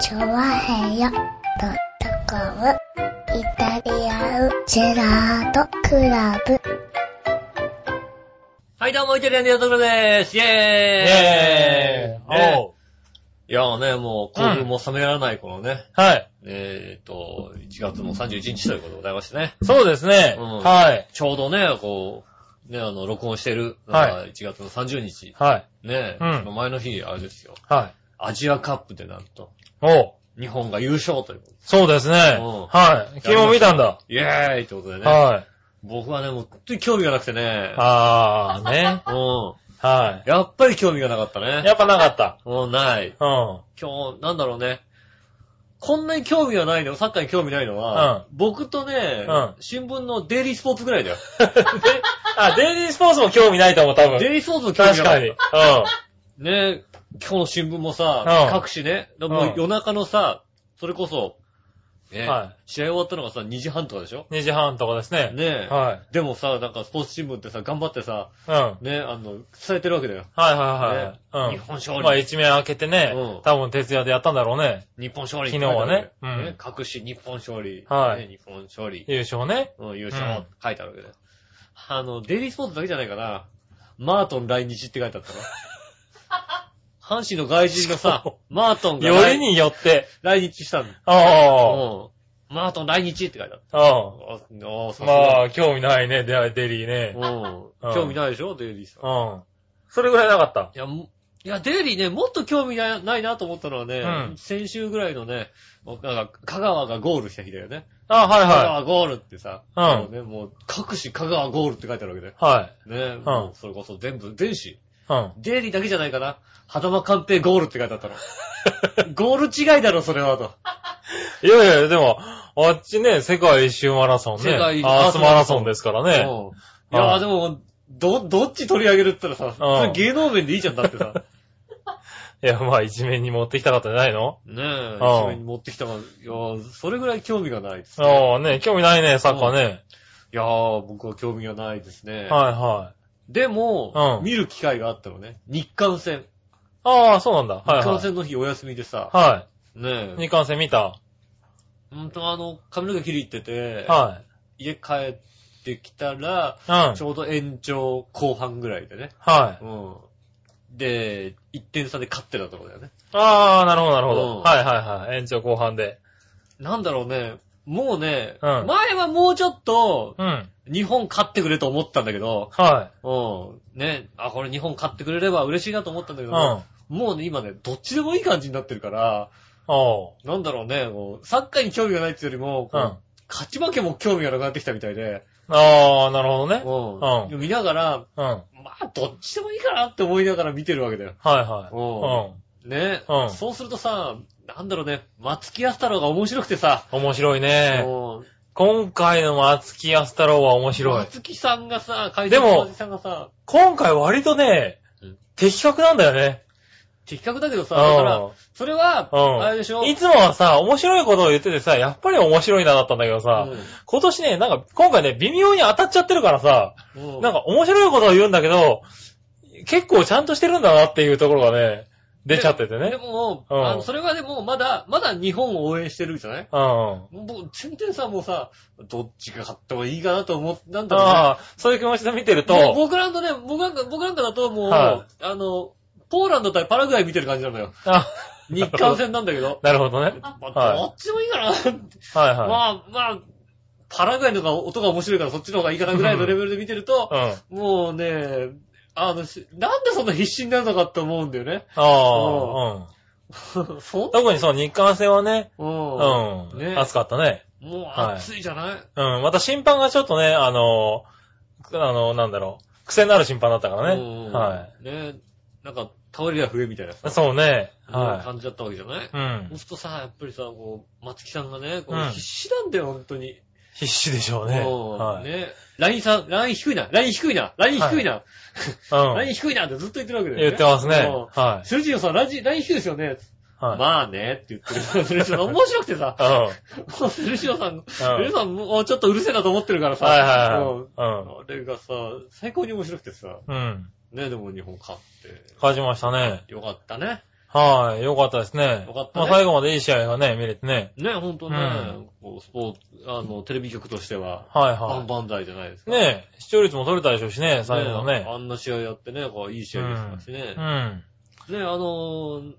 チョワヘヨドットコムイタリアンジェラートクラブ。はい、どうも、イタリアンディアトクラでーす。イェーイイェーイねおういやーね、もう、興奮も冷めやらないこのね、はい。えーと、1月の31日ということでございましてね。そうですね。うんはい。ちょうどね、こう、ね、あの、録音してる、はい1月の30日。はい。ね、うんその前の日、あれですよ。はい。アジアカップでなんと、おう日本が優勝ということそうですねうん。はい。昨日見たんだ。イェーイってことでね。はい。僕はね、もう本当に興味がなくてね。あー、ね。うはん。やっぱり興味がなかったい。ね。やっぱなかった。もうない。うん。今日、なんだろうね。こんなに興味がないの、サッカーに興味ないのは、僕とね、うん新聞のデイリースポーツぐらいだよ。で、あ、デイリースポーツも興味ないと思う、多分。デイリースポーツの興味がない。確かに。うん。ね、今日の新聞もさ、うん各紙ね、でもうん夜中のさ、それこそ、ね、はい試合終わったのがさ、2時半とかでしょ？2時半とかですね。ねはい。でもさ、なんかスポーツ新聞ってさ、頑張ってさ、うん。はいね、あの、伝えてるわけだよ。はいはい。日うん。本勝利。まあ一面開けてねうん、多分徹夜でやったんだろうね。日本勝利昨日はね書いてあるわけだようん各紙日本勝利。はいね日本勝利。優勝ね。うん、優勝うんって書いてあるわけだよ。あの、デイリースポーツだけじゃないかな。マートン来日って書いてあったな。阪神の外人のさそ、マートンがより来によって。来日したんだ。あうん。マートン来日って書いてあった。あ。うん。ああ、さすがまあ、興味ないね、デデリーね。うん。うん興味ないでしょ、デイリーさん。うん。それぐらいなかった？いや、もいや、デイリーね、もっと興味なないなと思ったのはね、うん先週ぐらいのね、もうなんか、香川がゴールした日だよね。あ、はい香は川ゴールってさ、うんもうね、もう、各紙香川ゴールって書いてあるわけだよ。い。はい。ね、もうそれこそ全部、全紙。うん。デイリーだけじゃないかな。肌間鑑定ゴールって書いてあったの。ゴール違いだろ、それはと。いやいや、でも、あっちね、世界一周マラソンね。世界アースマラソンですからね。うんいや、はいでも、ど、どっち取り上げるって言ったらさ、うんそれ芸能面でいいじゃんだってさ。いや、まあ一面に持ってきたかったんじゃないのねえ、うん一面に持ってきたから、いや、それぐらい興味がないです、ね。ああね、興味ないね、サッカーね。いやー、僕は興味がないですね。はいはい。でも、うん見る機会があったのね。日韓戦。ああ、そうなんだ。はい日韓はい。戦の日お休みでさ、はねい。日韓戦見た？え、ほんとあの、髪の毛切り行ってて、は家帰ってきたら、い。うんち。ょうど延長後半ぐらいでね。はい。うん。で、1点差で勝ってたところだよね。ああ、なるほどなるほうんど。はいはいはい。延長後半で。なんだろうね、もうね、うん前はもうちょっと、うん。日本勝ってくれと思ったんだけど、はうん。ね、あ、これ日本勝ってくれれば嬉しいなと思ったんだけい。ど、うん。もうね、今ね、どっちでもいい感じになってるから、おう。なんだろうね、もうサッカーに興味がないっていうよりも、こううん。勝ち負けも興味がなくなってきたみたいで、ああ、なるほどね。うん。うん見ながら、うん。はいまあ、どっちでもいいかなって思いながら見てるわけだよ。はい。うん。ね、うんそうするとさ、なんだろうね、松木安太郎が面白くてさ、うん。面白いね。うん今回の松木安太郎は面白い。松木さんがさ、会でもの松木さんがさ、今回割とねうん、的確なんだよね。的確だけどさ、うん。だから、それは、うん。あれでしょ？いつもはさ、面白いことを言っててさ、やっぱり面白いなだったんだけどさ、うん。今年ね、なんか今回ね、微妙に当たっちゃってるからさ、うん。なんか面白いことを言うんだけど、結構ちゃんとしてるんだなっていうところがね、出ちゃっててでね。も、うんあのそれはでも、まだ、まだ日本を応援してるじゃないうん。もう、全然さ、もうさ、どっちが勝ってもいいかなと思って、なんだろうね。ああ、そういう気持ちで見てるもうと、僕なんかね、僕なんか、僕なんかだともう、はあの、ポーランド対パラグアイ見てる感じなのよ。あ、日韓戦なんだけど。なるほどね。まあ、はいどっちでもいいかな。はいまはあ、まあ、パラグアイの方が音が面白いからそっちの方がいいかなぐらいのレベルで見てると、い。うん。もうね、あの、しなんでそんな必死になるのかって思うんだよね。ああ、うん。そん特にその日韓戦はね、う。うんん。ね暑かったね。もうはい暑いじゃない、うん。また審判がちょっとね、あの、あの、なんだろう、癖のある審判だったからね。うんはねなんか、倒れりゃ増えみたいなさい。そうね。うんは感じだったわけじゃない、い？うんそう。するとさ、やっぱりさ、こう、松木さんがね、こううん必死なんだよ、本当に。必死でしょうね。うんはい。ね。ラインさん、ライン低いな、ライン低いな、ライン低いな、うん。ライン低いなってずっと言ってるわけだよね。言ってますね。うんはい。スルジオさん、ライン低いですよね。はい。まあねって言ってる。スルジオさん、面白くてさ、うん。もうスルジオさん、スうんルジオさんもうちょっとうるせえなと思ってるからさ、はいはいうんはい。あれがさ、最高に面白くてさ、うん。うん。ね、でも日本勝って、勝ちましたね。よかったね。はい、よかったですね。よかったねまあ最後までいい試合がね、見れてね。ね、ほんとね、うんスポーツ、あの、テレビ局としては、はい万は々歳じゃないですい。か。ね視聴率も取れたでしょうしね、最後のね。あんな試合やってね、こう、いい試合でしたしねう。ん。ね、あのー、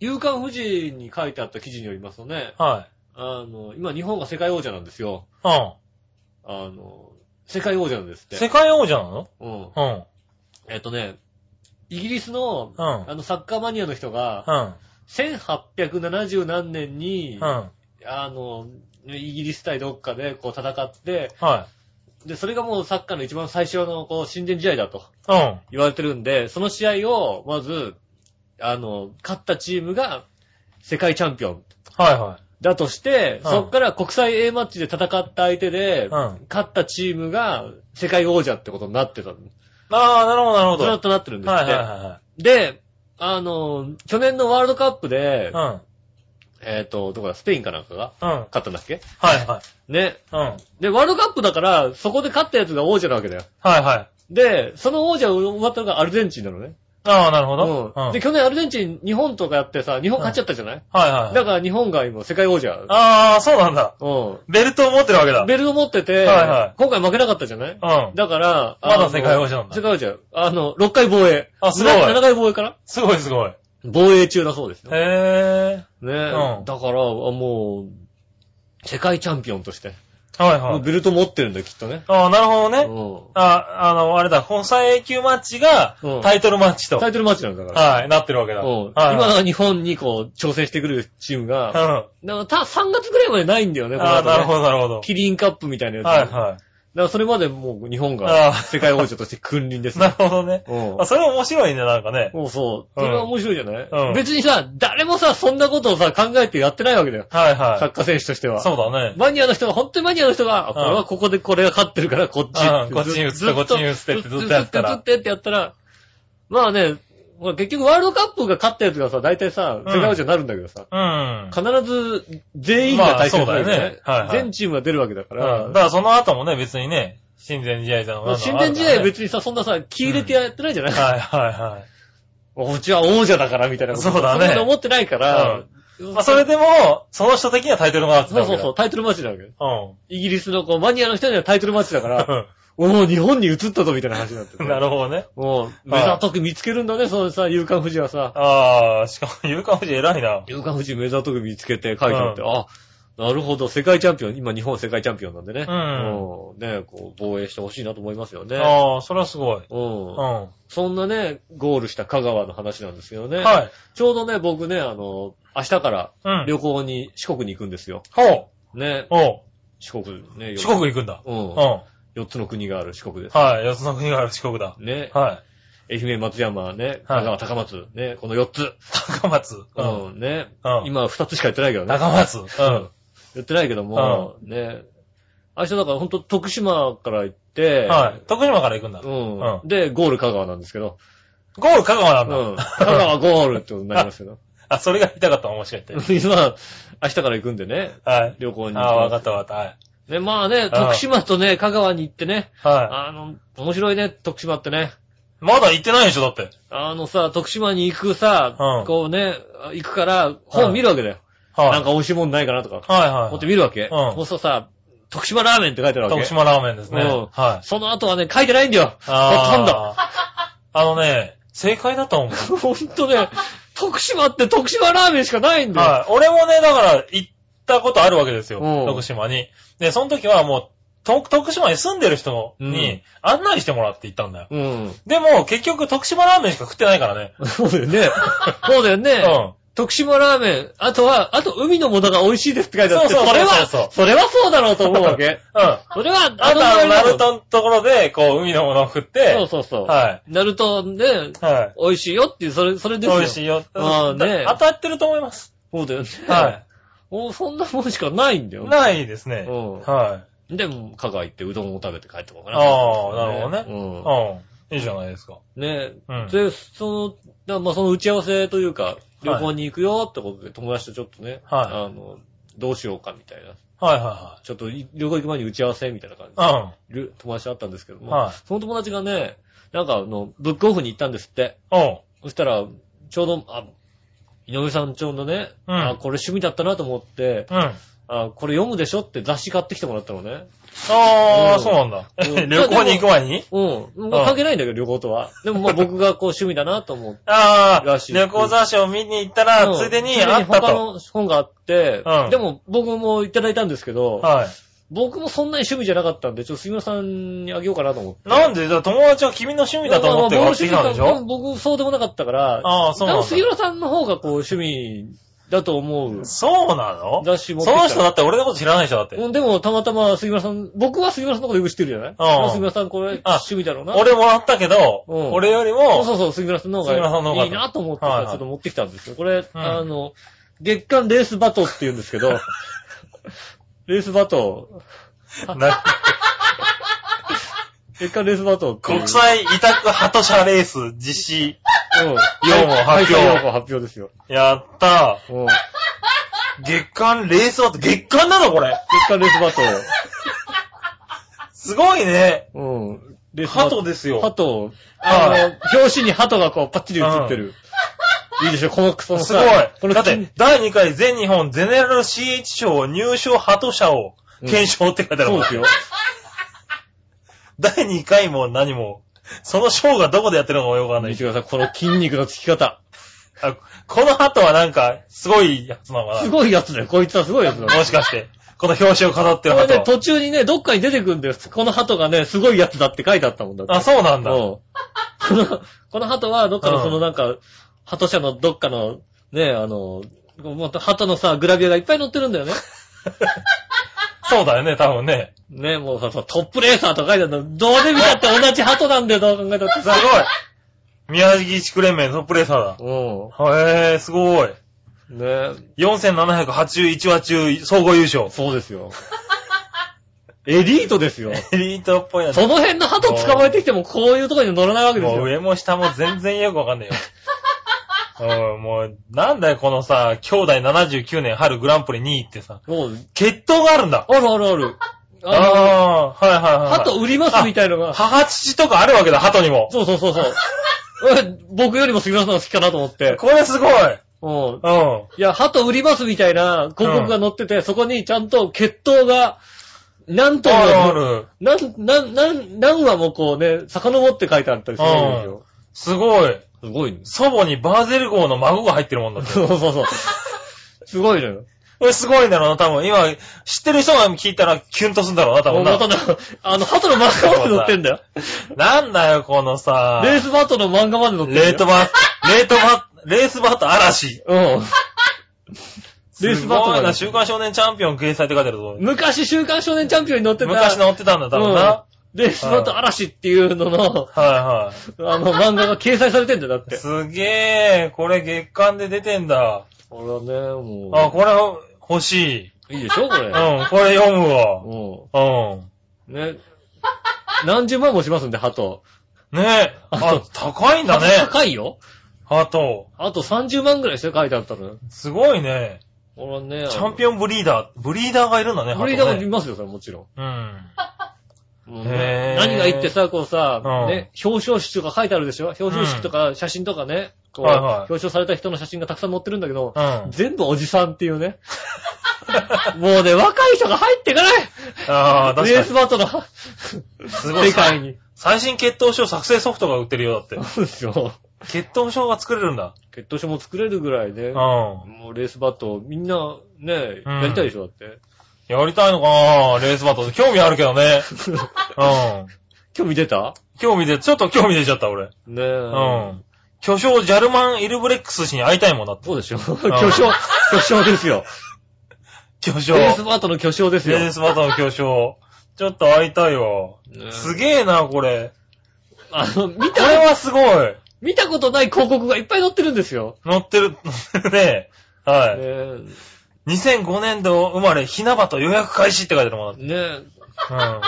夕刊富士に書いてあった記事によりますとね、はあの、今日本が世界王者なんですよ。い。うん。あの、世界王者なんですって。世界王者なの？うん。うん。えっとね、イギリスの、うん。あの、サッカーマニアの人が、うん。1870何年に、うん。あの、イギリス対どっかでこう戦って、はで、それがもうサッカーの一番最初のこう親善試合だとい。うん。言われてるんで、その試合を、まず、あの、勝ったチームが世界チャンピオンはいはだとして、うんそっから国際 A マッチで戦った相手で、うん勝ったチームが世界王者ってことになってたの。い。ああ、なるほどなるほど。ずっとなってるんですって。はいはいはで、あの、去年のワールドカップでい、はい。えっ、と、どこだ、スペインかなんかがうん。うん。勝ったんだっけ？はいはい。ね。うん。で、ワールドカップだから、そこで勝ったやつが王者なわけだよ。はいはい。で、その王者を奪ったのがアルゼンチンなのね。ああ、なるほど。うん。うん。で、去年アルゼンチン、日本とかやってさ、日本勝っちゃったじゃない、はいはい。だから日本が今世界王者。ああ、そうなんだ。うベルトを持ってるわけだ。ん。ベルト持ってて、はいはい今回負けなかったじゃない？うん。だから、まだ世界王者なんだ世界王者。あの、6回防衛。あすごいな7回防衛かなすごいすごい。防衛中だそうですよ。ねへえ。え。うんだから、あもう、世界チャンピオンとして。はいはい。もうベルト持ってるんだよ、きっとね。ああ、なるほどね。うん。あ、あの、あれだ、本最 A 級マッチがうんタイトルマッチと。タイトルマッチなんだから。はい、なってるわけだ。うんはい今日本にこう、挑戦してくるチームが、うん。だからた3月ぐらいまでないんだよね、このああ、なるほど、なるほど。キリンカップみたいなやつ。はい、だかはらそれまでもう日本あがあ世界王者として君臨でい。すなね。るほどね。うんあ、それ面白いね、なんかね。もうそう。うんそれは面白いじゃない、うん別にさ、誰もさ、そんなことをさ、考えてやってないわけだよ。はいサッはカー選手としてい。は。そうだね。マニアの人が、本当にマニアの人が、これはここでこれが勝ってるから、こっち。うんこっちに移ってずこっちに移ってってずっとやったらずっとずっとってやったら、まあね、ほら結局ワールドカップが勝ったやつがさ、大体さ、世界王者になるんだけどさ、うん。必ず全員が対戦するわけまあそうだよね。はいはい。全チームが出るわけだかうん。ら、だからその後もね、別にね、親善試合だのまあ親善試合はに。別にさ、そんなさ、気入れてやってないじゃない、はいはいはい。うちは王者だからみたいなこと。そうだね。んなの思ってないから、まあそれでも、その人的にはタイトルマッチだそうそうそう、タイトルマッチなわけ。うイギリスのこうマニアの人にはタイトルマッチだから、ん。おお、日本に移ったぞみたいな話になってて。なるほどね。もう、目ざとく見つけるんだね、そのさ、夕刊富士はさ。ああ、しかも、有価富士偉いな。夕刊富士目ざとく見つけて書いてあって、うあ、なるほど、世界チャンピオン、今日本世界チャンピオンなんでね。うんうんね、こう、防衛してほしいなと思いますよね。ああ、それはすごい。うん。うん。そんなね、ゴールした香川の話なんですけどね。はい。ちょうどね、僕ね、あの、明日からうん。旅行に四国に行くんですよ。ほね、う。おう。四国ね、四国行くんだ。うんうん。。は四つの国がある四国です。い。四つの国がある四国だ。ね、は愛媛、松山、ね、はい香川、高松、ね、この四つ。い。高松。ううん。ん、ね。うん今二つしかやってないけどね。高松。ううんん。言ってないけども、ね。明日だからほんと徳島から行って、はい。徳島から行くんだ。うん。うで、ゴール香川なんですけど、ゴール香川なんうん。だ。香川ゴールってことになりますけど。あ、それが言いたかったのもしかして。今、明日から行くんでね、はい。旅行に行ああ、わかったわかった。はい。ね、まあね、ん徳島とね、香川に行ってね、はあの、面白いね、徳島ってね。い。まだ行ってないでしょ、だって。あのさ、徳島に行くさ、うんこうね、行くから、本見るわけだよ。はい。なんか美味しいもんないかなとか。はいはい。持って見るわけ。んそうするとさ、徳島ラーメンって書いてあるわけ。徳島ラーメンですね。うんはい。その後はね、書いてないんだよ。あほとんど。あ。あのね、正解だと思う。ほんとね、徳島って徳島ラーメンしかないんだよ。はい。俺もね、だから、行ったことあるわけですよ。うん徳島に。で、その時はもう、と徳島に住んでる人うんに案内してもらって行ったんだよ。うん。でも、結局、徳島ラーメンしか食ってないからね。そうだよね。そうだよね。うん。徳島ラーメン、あとは、あと海のものが美味しいですって書いてあって、そうそうそうれは、それはそうだろうと思うわけ。うん。それは、あと、あの、ナルトトのところで、こう、海のものを食って、そうそうそう。はナルトね、い。はい。美味しいよっていう、それ、それですよ。美味しいよ。ああね当たってると思います。そうだよね。はもうそんなもんしかないんだよい。。ないですね。うんはい。で、もう香川行ってうどんを食べて帰ってこうかな。ああなるほどねうん。うん。いいじゃないですか。ねうんで、その、だまあその打ち合わせというか、旅行に行くよってことで友達とちょっとね、はいあの、どうしようかみたいな。はいはちょっとい旅行行く前に打ち合わせみたいな感じいはい。で、友達と会ったんですけども、はいその友達がね、なんかあの、ブックオフに行ったんですって。うん。そしたら、ちょうど、あ、井上さんちょうどね、うんあ、これ趣味だったなと思って、うん。ああ、これ読むでしょって雑誌買ってきてもらったのね。あー、うんそうなんだ。うん 旅行に行く前に？うん。まあ関係ないんだけど、旅行とは。でもまあ 僕がこう趣味だなと思って。ああ、らしい旅行雑誌を見に行ったら、うんついでにあったと。他の本があって、うんでも僕もいただいたんですけど、はい。僕もそんなに趣味じゃなかったんで、ちょっと杉村さんにあげようかなと思って。なんで？だ友達は君の趣味だと思って買ってきたんでしまあまあょ僕そうでもなかったから、ああそうなんだ。杉村さんの方がこう趣味だと思う。そうなの？雑誌持ってきたその人だって俺のこと知らない人だって。うんでも、たまたま杉村さん、僕は杉村さんのことよく知ってるじゃない？まあ。杉村さんこれあ趣味だろうな。俺もらったけど、うん。俺よりそうも、そうそう、杉村さんの方ががいいなと思ってさ、はいはい。ちょっと持ってきたんですよ。これ、あの、月間レースバトって言うんですけど、レースバト、な 月間レースバトっていう国際委託ハト車レース実施。うん。用語発表開催用語発表ですよ。やったうん。ー。月間レースバト、月間なのこれ。月間レースバト。すごいね。うん。レースバハトですよ。鳩、あの、表紙に鳩がこうパッチリ映ってる。いいでしょ、この、そのすごいさ、このだって、第2回全日本ゼネラル CH 賞入賞ハト車を検証って書いてあるそうですよ。第2回も何も、その賞がどこでやってるのかもよくわかんない見てください、この筋肉のつき方。あこのハトはなんか、すごいやつなのかなすごいやつだよ、こいつはすごいやつだよ。もしかして。この表紙を飾ってるこれね、ハト。途中にね、どっかに出てくるんだよ。この鳩がね、すごいやつだって書いてあったもんだって。あ、そうなんだ。うんこの、この鳩は、どっかのうんそのなんか、鳩社のどっかの、ね、あの、また鳩のさ、グラビアがいっぱい載ってるんだよね。そうだよね、多分ね。ね、もうさ、トップレーサーとか書いてあるの。どうで見たって同じ鳩なんだよ、どう考えたってさ。すごい。宮城地区連盟のトップレーサーだ。うへえ、すごい。ん。ね4781話中、総合優勝。そうですよ。エリートですよ。エリートっぽいな。その辺の鳩捕まえてきてもこういうところに乗らないわけですよ。もう上も下も全然よくわかんないよ。うん、もう、なんだよ、このさ、兄弟79年春グランプリ2位ってさ、もう、決闘があるんだ。あるあるある。ああはいはいはい。鳩売りますみたいのが。母父とかあるわけだ、鳩にも。そうそうそうそう。え僕よりも杉村さんが好きかなと思って。これすごい。うん。うん。いや、鳩売りますみたいな広告が載ってて、そこにちゃんと血統が、なんとあるあも、る。なん、なん、なん、何話もこうね、遡って書いてあったりするんですよ。すごい。すごいね。祖母にバーゼル号の孫が入ってるもんだって。そうそうそう。すごいのよ。これすごいんだろうな、多分。今、知ってる人が聞いたらキュンとするんだろうな、多分な。な、あの、鳩の漫画まで載ってんだよ。なんだよ、このさ、レースバトの漫画まで載ってんだよ。レートバ、レートバ、レースバット嵐。うん。レースバトすごいな、週刊少年チャンピオン掲載って書いてあるぞ。昔、週刊少年チャンピオンに載ってた。昔乗ってたんだ、多分な。うんレースバト嵐っていうのの、はいはあの、漫画が掲載されてんだよ、だっい。て。すげえ、これ月間で出てんだ。これはね、もう。あ、これ欲しい。いいでしょ、これ。うん、これ読むわ。ううん。ん。ね。何十万もしますんで、鳩。ねえ。あ、高いんだね。高いよ。ハト。あと30万ぐらいして書いてあったのよ。すごいね。これはね。チャンピオンブリーダー。ブリーダーがいるんだね、ブリーダーも。いますよ、それもちろん。うん。もうへーね何がいいってさ、こうさ、うんね、表彰式とか書いてあるでしょ？表彰式とか写真とかね、こう、はいはい表彰された人の写真がたくさん載ってるんだけど、うん。全部おじさんっていうね。もうね、若い人が入っていかないああ、確かに。レースバトのすごい。世界に。最新血統書作成ソフトが売ってるよ、だって。そうですよ。血統書が作れるんだ。血統書も作れるぐらいで、うん。もうレースバト、みんなね、うんやりたいでしょ、だって。やりたいのかなレースバトル。興味あるけどね。うん。興味出た？興味で、ちょっと興味出ちゃった、俺。ねえ。うん。巨匠ジャルマン・イルブレックス氏に会いたいもんだって。そうでしょ。巨匠、巨匠ですよ。巨匠。レースバトの巨匠ですよ。レースバトルの巨匠。ちょっと会いたいわ。ねえすげえな、これ。あの、見これた、はすごい。見たことない広告がいっぱい載ってるんですよ。乗ってる、乗ってるね。はい。ね2005年度生まれ、ひなばと予約開始って書いてあるもん。ねえ。て。うん。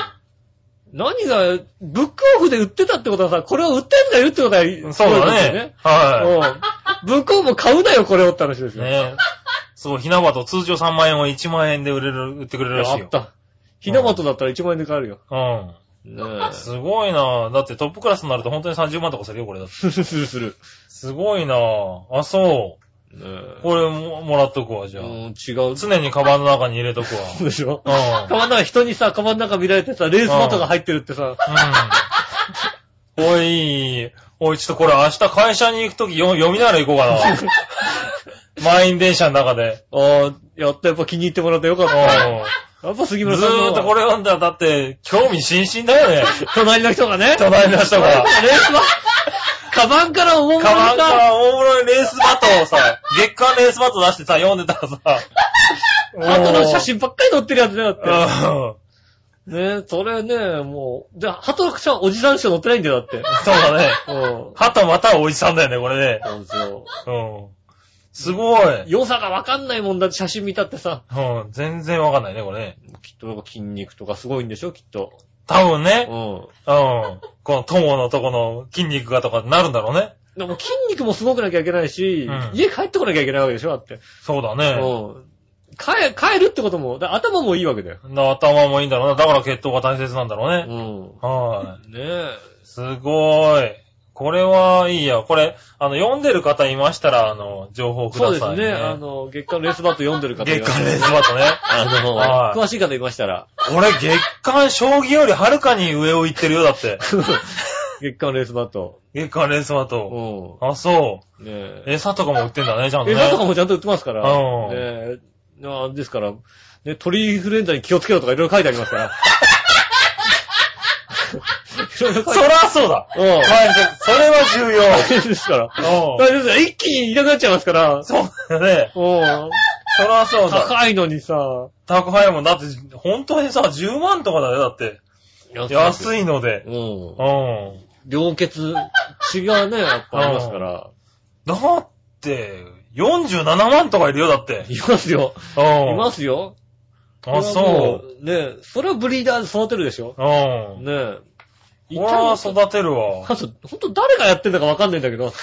何が、ブックオフで売ってたってことはさ、これを売ってんだよってことは、そうだね。はうん。ブックオフも買うなよ、これをって話ですい。よ。ねそう、ひなばと通常3万円を1万円で売れる、売ってくれるらしいよ。あった。ひなまとだったら1万円で買えるよ。うん。ねえ。すごいなだってトップクラスになると本当に30万とかするよ、これだって。するするする。すごいなあ、そねえこれももらっとくわ、じゃあ。うん、違う。常にカバンの中に入れとくわ。そ うでしょ？うん。カバンの中人にさ、カバンの中見られてさ、レースバトが入ってるってさ、うん。おい、おい、ちょっとこれ明日会社に行くとき読読みながら行こうかな。満員電車の中で。ああ、やった、やっぱ気に入ってもらってよかった。やっぱ杉村さんのーっとこれ読んだら、だって、興味津々だよね。隣の人がね。隣の人が。レースバカバンから大物カバンかが、ら大物にレースバトをさ、月間レースバト出してさ、読んでたらさ、あとの写真ばっかり載ってるやつね、だって。うん。ねそれね、もう、で、鳩のさんおじさんしか載ってないんだよ、だって。そうだね。うん。はたまたおじさんだよね、これね。そうですよ。うん。すごい。良さがわかんないもんだって写真見たってさ。うん。全然わかんないね、これね。きっとなんか筋肉とかすごいんでしょ、きっと。多分ね。うん。うん。この友のとこの筋肉がとかなるんだろうね。でも筋肉もすごくなきゃいけないし、うん家帰ってこなきゃいけないわけでしょ、だって。そうだね。うん。帰、帰るってことも、だ頭もいいわけだよ。だ頭もいいんだろうな。だから血統が大切なんだろううね。ん。はねえ。い。すごい。これはいいや。これ、あの、読んでる方いましたら、あの、情報ください、そうですね。あの、月刊レースバット読んでる方い月らっしゃる間レースバトね。あの、はい詳しい方いましたら、これ月間将棋よりはるかに上を行ってるよ、だって。月刊レースバット。月間レースバうト。ん。あ、そう。ねえ。餌とかも売ってんだね、ちゃんとね。餌とかもちゃんと売ってますから。うんねですから、ね、鳥インフルエンザに気をつけろとかいろいろ書いてありますから。そらそうだ。うん。はい、そそれは重要。大変ですから。うん大変ですよ一気にいなくなっちゃいますから。そうだね。うん。そらそうだ。高いのにさ。宅配もんだって、本当にさ、10万とかだよ、だって。安い。いので。うん。うん。両血、血がね、やっぱありますから。だって、47万とかいるよ、だって。いますよ。うん。いますよ。あ、そう。う。ねそれはブリーダーで育てるでしょ。うん。ねえ。これは育てるわ。あと、ほんと誰がやってんだかわかんないんだけど。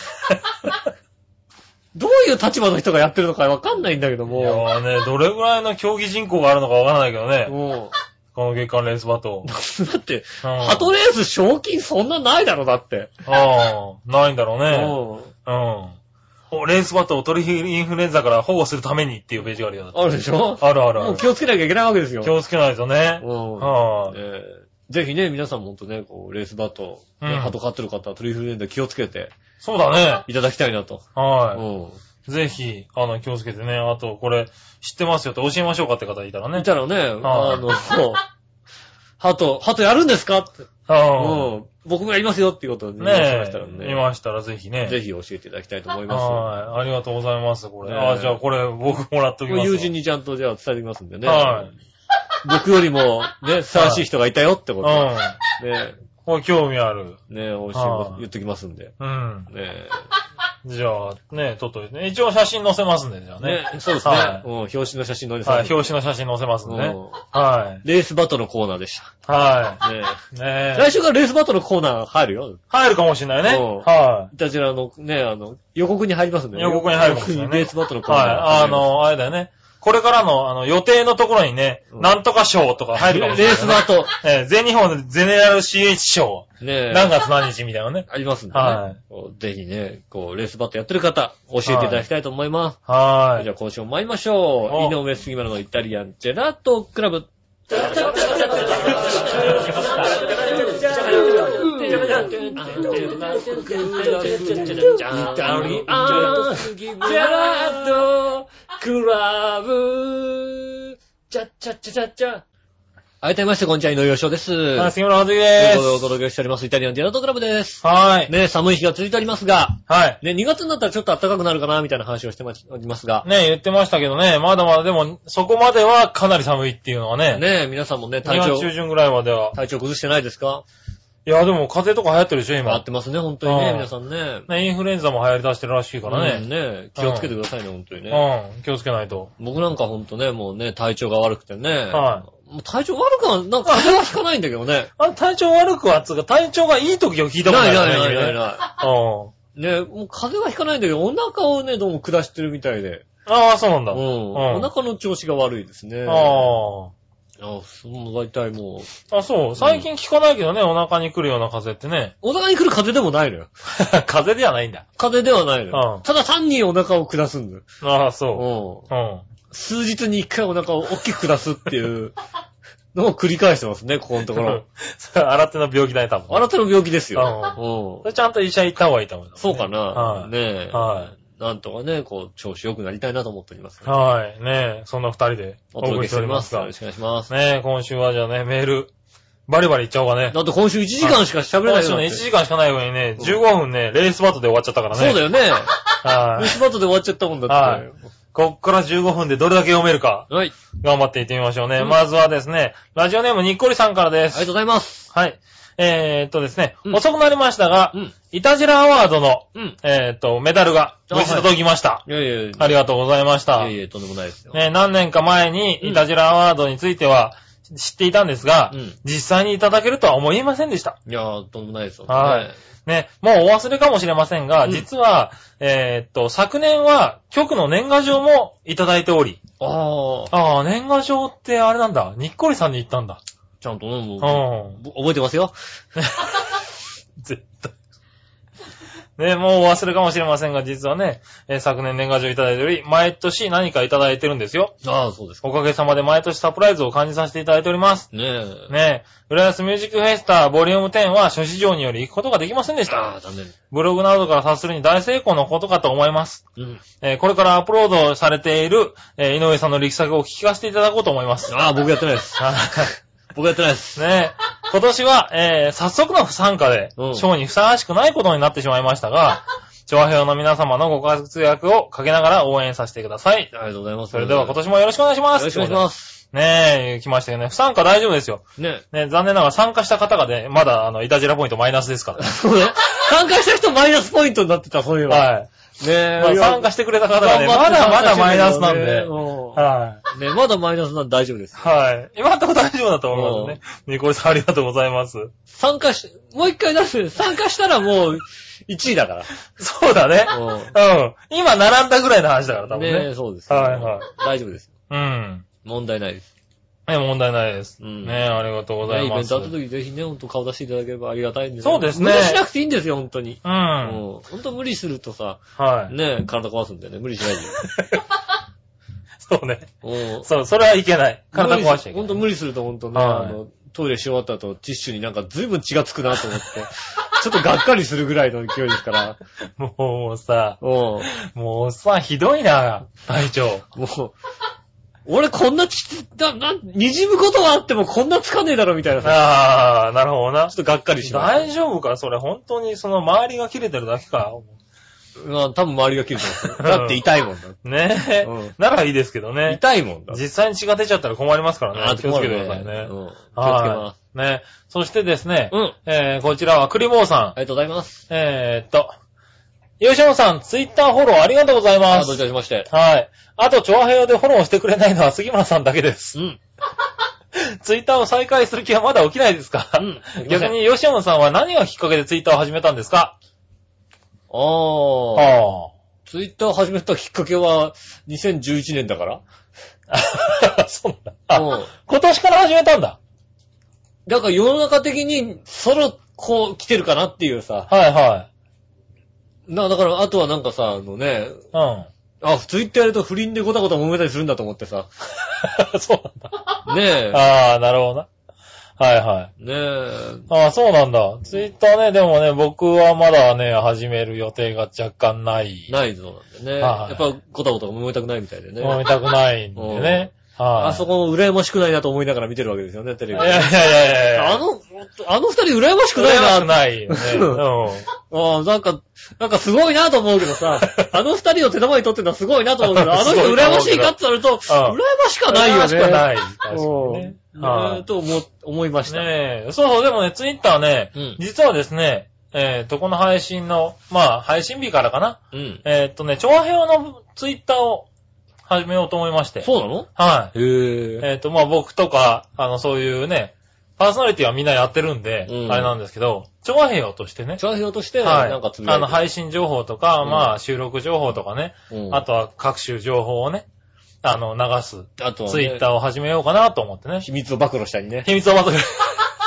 どういう立場の人がやってるのかわかんないんだけどいも。やね、どれぐらいの競技人口があるのかわからないけどね。もこの月間レースバト。う、だって、うんハトレース賞金そんなないだろ、だって。ああ、ないんだろうね。うん。うん。おレースバトを鳥インフルエンザから保護するためにっていうページがあるよ。あるでしょ？あるあるある。気をつけなきゃいけないわけですよ。気をつけないとね。うん。はいえーぜひね、皆さんもほんとね、こう、レースバト、ねうんハト飼ってる方は鳥インフルエンザ気をつけてそうだね。いただきたいなと。はうん。い。ぜひ、あの、気をつけてね。あと、これ、知ってますよって教えましょうかって方いたらねい。たらね、はいあの、そう ハト、ハトやるんですか？って。ううん。僕がやりますよっていうことでん。ね、ねましたらえ、ね。いましたらぜひね。ぜひ教えていただきたいと思います。はい。ありがとうございます、これ。あ、じゃあこれ、僕もらっときますわ。友人にちゃんとじゃあ伝えてきますんでね。はい。僕よりも、ね、ふさわしい人がいたよってこと。うん。ね、これ興味ある。ね、おいしいはい言っときますんで。うん。ねじゃあ、ね、撮っといてね。一応写真載せますんで、じゃあね。ね、そうですね。はうん、表紙の写真のい。はい、表紙の写真載せますんでね。うんはい。レースバトのコーナーでしはた。ねい。ねえ。来週からレースバトのコーナー入るよ。入るかもしれないね。うんはいたちらのね、あの、予告に入りますんでね。予告に入るかもしれないねレースバトのい。コーナー。はい。あの、あれだよね。これからの、あの、予定のところにね、うんなんとか賞とか入るかもしれない、レースバト。えー全日本ゼネラル CH 賞。ね何月何日みたいなね。ありますんでね。はぜひね、こう、レースバットやってる方、教えていただきたいと思います。はじゃあ今週も参りましょう。お井上杉村のイタリアンジェラートクラブ。イアンジェラートクラブ。チャッチャッチャチャッチャ。改めまして、こんにちは、井上洋翔です。い。はい、杉村和樹ということでおす。届けしております、イタリアンジェラートクラブです。はい。ね、寒い日が続いておりますが、はい。ね、2月になったらちょっと暖かくなるかな、みたいな話をしておりますが、ね言ってましたけどね、まだまだでも、そこまではかなり寒いっていうのはね。ね、皆さんもね、2体調月、中旬ぐらいまでは。体調崩してないですかいや、でも風邪とか流行ってるでしょ、合今っ。てますね、本当にね、うん皆さんね。ね、インフルエンザも流行り出してるらしいからうんね。ね、気をつけてくださいね、本当にね。うん。気をつけないと。僕なんかほんとね、もうね、体調が悪くてね。はもう体調悪くは、なんか風邪はひかないんだけどね。あ、体調悪くはつうか、体調がいい時を聞いたことないいなないよね。ないない君ねない。ね、もう風邪はひかないんだけど、お腹をね、どうも下してるみたいで。うん。ああ、そうなんだ。うん。んお腹の調子が悪いですね。ああ。あ、その大体もあ、そう。最近聞かないけどね、お腹に来るような風邪ってね。う、お腹に来る風邪でもないのよ。風邪ではないんだ。風邪ではないのよ。うんただ単にお腹を下すんだよ。ああ、そう。うん。うん。数日に一回お腹を大きく下すっていうのを繰り返してますね、ここのところ。それ新手の病気だね、多分。あなたの病気ですよ。そうんれちゃんと医者行った方がいいと思います、そうかな。はねえ。はなんとかね、こう、調子良くなりたいなと思っております。い。はい。ねえ、そんな二人でお届けしております。がよろしくお願いします。ねえ、今週はじゃあね、メール、バリバリいっちゃおうかね。だって今週1時間しか喋れないよね、1時間しかない上にね、15分ね、レースバトで終わっちゃったからね。そうだよね。はい。ミスバットで終わっちゃったもんだって。はいこっから15分でどれだけ読めるか、はい。頑張っていってみましょうね。うんまずはですね、ラジオネームにっこりさんからです。ありがとうございます。はい。えー、っとですね、うん遅くなりましたが、うん。イタジラアワードの、うん。えー、っと、メダルが無事届きました。いやいやいや。ありがとうございました。いやいや、とんでもないですよ。ね、何年か前に、うんイタジラアワードについては知っていたんですが、うん実際にいただけるとは思いませんでした。いやー、とんでもないですよ。はい。ね、もうお忘れかもしれませんが、うん実は、えーっと、昨年は局の年賀状もいただいており、ああ、ああ、年賀状ってあれなんだ、にっこりさんに言ったんだ。ちゃんとね、もう覚えてますよ？絶対。ね、もうお忘れかもしれませんが、実はね、えー昨年年賀状いただいており、毎年何かいただいてるんですよ。ああ、そうですか。おかげさまで毎年サプライズを感じさせていただいております。ねえ。ねえ、浦安ミュージックフェスタボリューム10は諸事情により行くことができませんでした。ああ、残念。ブログなどから察するに大成功のことかと思います。うん。えーこれからアップロードされている、えー井上さんの力作を聞かせていただこうと思います。ああ、僕やってないです。僕やってないです。ねえ、今年は、えー早速の不参加で、うんにふさわしくないことになってしまいましたが、調和表の皆様のご活躍をかけながら応援させてください。ありがとうございます。それでは今年もよろしくお願いします。よろしくお願いします。す。ねえ、来ましたよね。不参加大丈夫ですよ。ねね、残念ながら参加した方がね、まだ、あの、イタジラポイントマイナスですから。そうね。参加した人マイナスポイントになってた、そういえば。はい。ねえ。まあ、参加してくれた方がね、まだまだマイナスなんで。ははい。ねまだマイナスなんで大丈夫です。はい。今んとこ大丈夫だと思いますね。ニコリさんありがとうございます。参加し、もう一回出す。参加したらもう、1位だから。そうだね。ううん。今並んだぐらいの話だから、多分ね。ねえ、そうですよ。はいはい大丈夫です。うん。問題ないです。ね、問題ないです。うんねありがとうござねイベンいます。トあった時ぜひね、ほんと顔出していただければありがたいんで、そうですね無理しなくていいんですよ、ほんとに。う。うんん。ほんと無理するとさ、はい。ね体壊すんだよね。無理しないで。そうね。うん。そう、それはいけない。体壊しちゃいけない。ほんと無理するとほんとね、はいあの、トイレし終わった後、ティッシュになんか随分血がつくなと思って、ちょっとがっかりするぐらいの勢いですから。もうさ、うん。もうおっさんひどいな、隊長。もう、俺こんな血、だ、な、滲むことはあってもこんなつかねえだろみたいなさ、ああ、なるほどなちょっ。とがっかりしました。大丈夫か？それ本当にその周りが切れてるだけか？まあ多分周りが切れてますよ。だって痛いもんだ。ねえ。うんならいいですけどね。痛いもんだ。実際に血が出ちゃったら困りますからあね。気をつけてくださいね。うん。気をつけはます。い。ね。そしてですね、うん。えー、こちらはクリボーさん。ありがとうございます。えーっと、吉野さん、ツイッターフォローありがとうございあ、まどういす。たしまして。はい。あと、調和平和でフォローしてくれないのは杉村さんだけです。うん。ツイッターを再開する気はまだ起きないですか、うん 逆に吉野さんは何がきっかけでツイッターを始めたんですか？ああ。はツイッターを始めたきっかけは、2011年だから？あ。そうなんだ。あ、うん。今年から始めたんだ。だから世の中的に、そろ、こう来てるかなっていうさ。はいはな、だから、あとはなんかさ、あのね、い。うん。あ、ツイッターやると不倫でごたごた揉めたりするんだと思ってさ。そうなんだ。ねああ、なるほどな。はいはい。え。ねえ。ああ、そうなんだ。ツイッターね、でもね、僕はまだね、始める予定が若干ない。ないぞなんでね。はいやっぱごたごた揉めたくないみたいでね。飲みたくないんでね。はい。あそこも羨ましくないなと思いながら見てるわけですよね、テレビで。いやいやいやいやあの、あの二人羨ましくない羨ましくな。ないよね。うん。なんか、なんかすごいなと思うけどさ、あの二人を手玉に取ってるのはすごいなと思うけど、あの人羨ましいかって言われると、羨ましくはないよね。羨ましくはない。確かにうんね。ねはいえと思、思いました。ねえ。そうそう、でもね、ツイッターねうん、実はですね、えーと、この配信の、まあ、配信日からかな？うん。えーっとね、長編のツイッターを始めようと思いまして。そうなの？はい。へえ。えーっと、まあ僕とか、あの、そういうね、パーソナリティはみんなやってるんで、うんあれなんですけど、調和平和としてね、調和表として、はい。なんかつぶやいてあの、配信情報とか、うんまあ、収録情報とかね、うんあとは各種情報をね、あの、流す。あとツイッターを始めようかなと思ってね。秘密を暴露したりね。秘密をまとめる。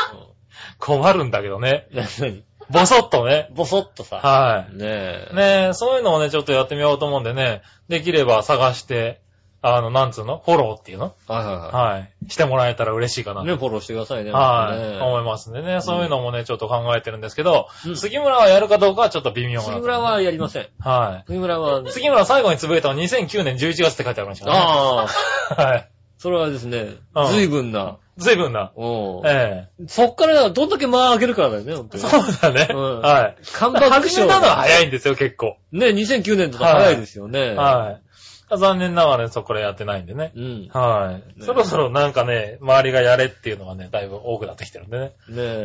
困るんだけどね。何？ぼそっとね。ボソッとさ。はい。ねえ。ねえ、そういうのをね、ちょっとやってみようと思うんでね、できれば探して、あの、なんつうの？フォローっていうの？はいはいははい。してもらえたら嬉しいかな。い。ね、フォローしてくださいね。はい。思いまますんでね、そういうのもね、ちょっと考えてるんですけど、うん杉村はやるかどうかはちょっと微妙な。杉村はやりません。は杉村は、い。杉村最後につぶやいたのは2009年11月って書いてありましたね。ああ、はい。それはですねうん、随分な。随分な。うんえそっからどんだけ間開けるからだよね、ほんとえ。に。そうだね。うんはい。カムバック始めたのは早いんでですよ、結構。ね、2009年とか早いですよね。はい。残念ながらね、そこからやってないんでね。うん。はい。ねそろそろなんかね、周りがやれっていうのがね、だいぶ多くなってきてるんでね。ね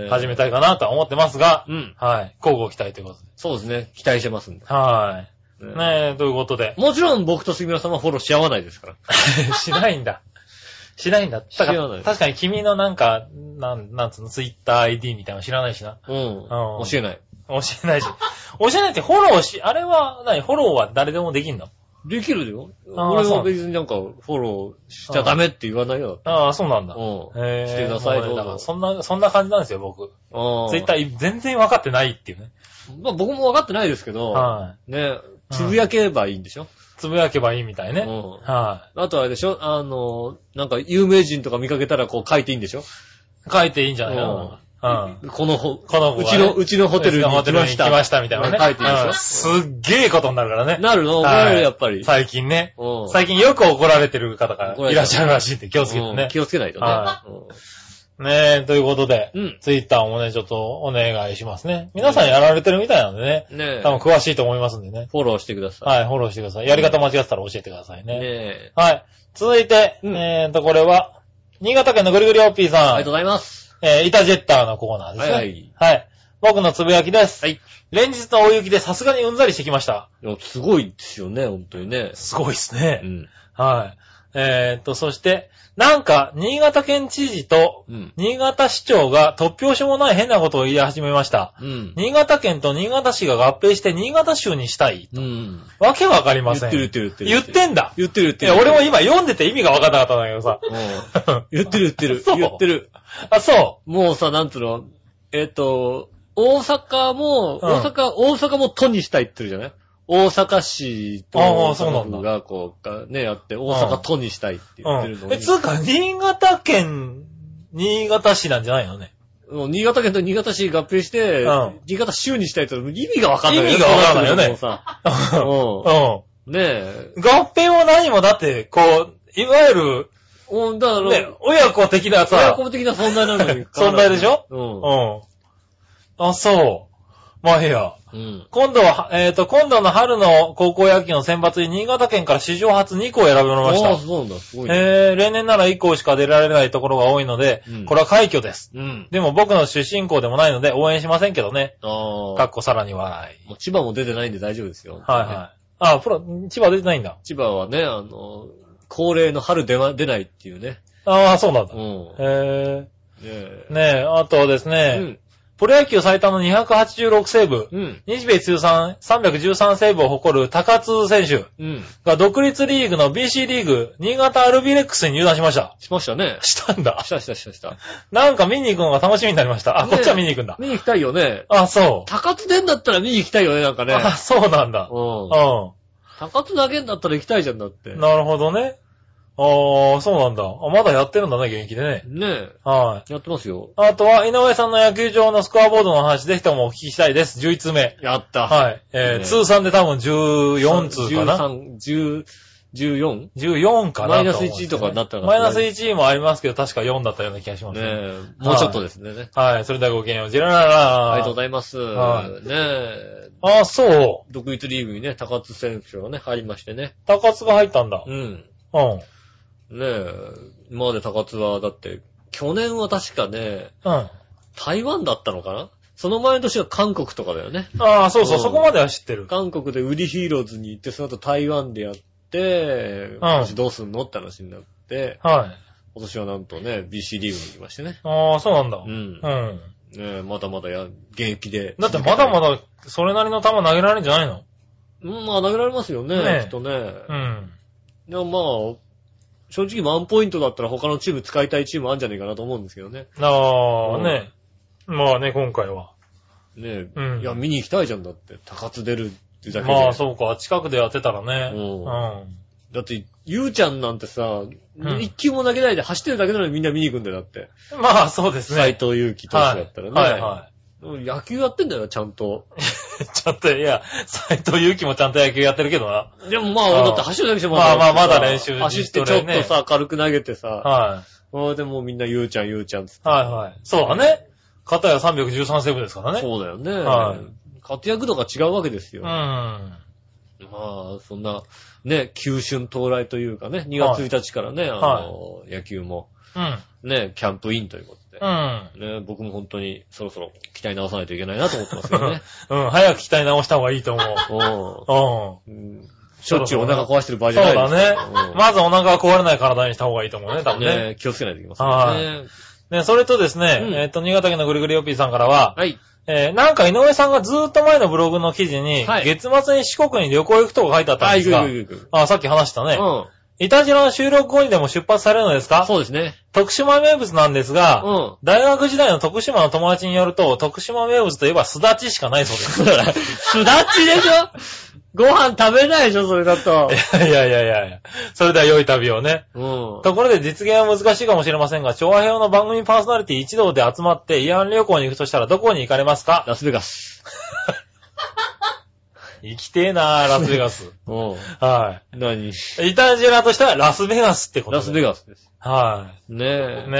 え。始めたいかなとは思ってますが、うん。はい。交互期待ということで。そうですね。期待してますんで。はい。ねねえ、ということで。もちろん僕と杉村さんはフォローし合わないですから。しないんだ。しないんだ。しないだから確かに君のなんか、なん、なんつうの、ツイッター ID みたいなの知らないしな。うん。うん教えない。教えないし。教えないってフォローし、あれは、何？フォローは誰でもできんの？できるよ。あーそう俺は別になんかフォローしちゃダメって言わないよ。ああ、そうなんだ。うん。へえ。してください、もうねだからどうぞ。そんな、そんな感じなんですよ、僕。あツイッター全然分かってないっていうね。まあ僕も分かってないですけど、はね、つぶやけばいいんでしょ、い。つぶやけばいいみたいね。うんはあとあれでしょ？あの、なんか有名人とか見かけたらこう書いていいんでしょ？い。書いていいんじゃないの？うん。このほ、この子がねうちの、うちのホテルに来ました。来ましたみたいなね。書いていいでしょうんすっげえことになるからね。なるの？怒られる、やっぱり。最近ね。うん最近よく怒られてる方がいらっしゃるらしいんで気をつけてね。うん気をつけないとね。ねえ、ということで、うんツイッターもね、ちょっとお願いしますね。皆さんやられてるみたいなんでね。ねえ。多分詳しいと思いますんでね。フォローしてください。はい、フォローしてください。やり方間違ってたら教えてくださいね。ねえ。はい。続いて、うんえーと、これは、新潟県のぐりぐりおっぴーさん。ありがとうございます。えー、イタジェッターのコーナーですね。はいはい。僕のつぶやきです。はい。連日の大雪でさすがにうんざりしてきました。いやすごいですよね、本当にね。すごいですね。うん。はい。えーっと、そして、なんか、新潟県知事と、うん。新潟市長が突拍子もない変なことを言い始めました。うん。新潟県と新潟市が合併して新潟州にしたい。うん。わけわかりません。言ってる言ってる言ってる。言ってんだ。言ってる言ってる。いや、俺も今読んでて意味がわかんなかったんだけどさ。うん。言ってる言ってる。そう言ってる。あ、そもうさ、なんつうの、えっと、大阪も、うん大阪、大阪も都にしたいって言ってるじゃない？大阪市とああ大そうなんだがこう、がね、やって、大阪都にしたいって。言ってるのに。え、つうか、新潟県、新潟市なんじゃないのね？もう新潟県と新潟市合併して、うん新潟州にしたいって意味がわかんないよ意味がわかんないよねもうん。ねえ。うん。合併も何もだって、こう、いわゆる、うんだから、ね、親子的な親さ、子的な存在なのに。存在でしょ？うん。うん。あ、そう。まあいいや。うん。今度は、えっ、と、今度の春の高校野球の選抜に新潟県から史上初2校選びましああ、た。そうなんだ。すごいね。えー、例年なら1校しか出られないところが多いので、うんこれは快挙です。うん。でも僕の出身校でもないので応援しませんけどね。ああ。かっこさらに笑い。もう千葉も出てないんで大丈夫ですよ。はいはい。あ、プロ、千葉出てないんだ。千葉はね、あの、恒例の春出ま、出ないっていうね。ああ、そうなんだ。うん。ねへえ。ー。ねえ、あとですうね、ん。プロ野球最多の286セーブ、うん。日米通算313セーブを誇る高津選手うん。が独立リーグの BC リーグ、新潟アルビレックスに入団しました。しましたね。したんだし。たしたしたした。なんか見に行くのが楽しみになりました。あ、ねこっちは見に行くんだ。見に行きたいよね。あ、そう。高津出んだったら見に行きたいよね、なんかね。あ、そうなんだ。うん。う高津投げんだったら行きたいじゃんだって。ん。なるほどね。ああ、そうなんだ。あ、まだやってるんだね、現役でね。ねはい。え。やってますよ。あとは、井上さんの野球場のスコアボードの話、ぜひともお聞きしたいです。11通目。やった。はい。えーね通算で多分14通かな。13、10、14? 14かなマイナスと思うんですよ1とかになったらマイナス1もありますけど、確か4だったような気がしますねね。え。もうちょっとですね。はい。それではごきげんよう。ジェラララありがとうございます。はねえ。あ、そう。独立リーグにね、高津選手がね、入りましてね。高津が入ったんだ。うん。うん。ねえ。今まで高津は、だって、去年は確かね、うん。台湾だったのかな？その前の年は韓国とかだよね。ああ、そうそう、うんそこまでは知ってる。韓国でウリヒーローズに行って、その後台湾でやって、今年どうすんのって話になって、はい。今年はなんとね、BC リーグに行きましてね。ああ、そうなんだ。う。うんん。ねえまだまだや、現役で。だってまだまだ。だ、それなりの球投げられるんじゃないの？うん、まあ投げられますよね、ねえきっとね。うん。でもまあ、正直ワンポイントだったら他のチーム使いたいチームあるんじゃないかなと思うんですけどね。ああ、うんね。まあね、今回は。ねえ、うんいや、見に行きたいじゃんだって。高津出るってだけで。まあそうか、近くでやってたらね。うんうん。だって、ゆうちゃんなんてさ、ん一球も投げないで走ってるだけなのにみんな見に行くんだよ、だって。まあそうですね。斎藤祐樹投手だったらね。はい、はい、は野球やってんだよ、ちゃんと。い。ちょっと、いや、斎藤祐樹もちゃんと野球やってるけどな。でもまあ、うんだって走るだけしてもまあまあまだ練習走ってちょっとさ、軽く投げてさ、はあーでもみんなゆうちゃん、ゆうちゃんっつってい。はいはい。そうだね。片や313セーブですからね。そうだよね。はい活躍度が違うわけですよ。うん。まあ、そんな、ね、旧春到来というかね、2月1日からね、あの、野球も、うん。ね、キャンプインということでう。ん。ね、僕も本当にそろそろ期待直さないといけないなと思ってますよね。うん。早く鍛え直した方がいいと思う。うん。うんうんしょっちゅうお腹壊してる場合じそうゃないですだね。まずお腹が壊れない体にした方がいいと思うね、多うん分ね。ね、気をつけないといけませんはね。ね、それとですね、うんえっと、新潟県のぐるぐるよっぴーさんからは、はい。えーなんか井上さんがずーっと前のブログの記事に、はい月末に四国に旅行行くとか書いてあったんはい、ですが。あ、さっき話したね。うん。イタジラの収録後にでも出発されるのですか？そうですね。徳島名物なんですが、うん。大学時代の徳島の友達によると、徳島名物といえばすだちしかないそうです。すだちでしょ？ご飯食べないでしょ、それだと。い やいやいやいやいや。それでは良い旅をね。うん。ところで実現は難しいかもしれませんが、調和表の番組パーソナリティ一同で集まって慰安旅行に行くとしたらどこに行かれますか？ラスベガス。行きてえなぁ、ラスベガス。うん。は何？い。イタジェラとしてはラスベガスってことで。ラスベガスです。はねい。え。ね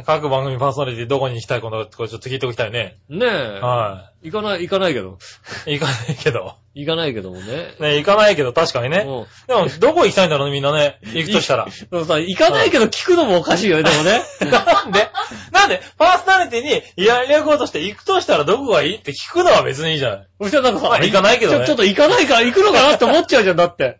え、各番組パーソナリティどこに行きたいことこれちょっと聞いておきたいね。ねえ。は行かない、行かないけど。い。行かないけど。行かないけどもね。ね行かないけど確かにね。うんでも、どこ行きたいんだろうね、みんなね。行くとしたら。でもさ、行かないけど聞くのもおかしいよね、でもね。なんで？なんで？パーソナリティに、いや、旅行として行くとしたらどこがいいって聞くのは別にいいじゃない。そしたらなんかさ、まあ行かないけどねちょちょっと行かないから行くのかなって思っちゃうじゃん、だって。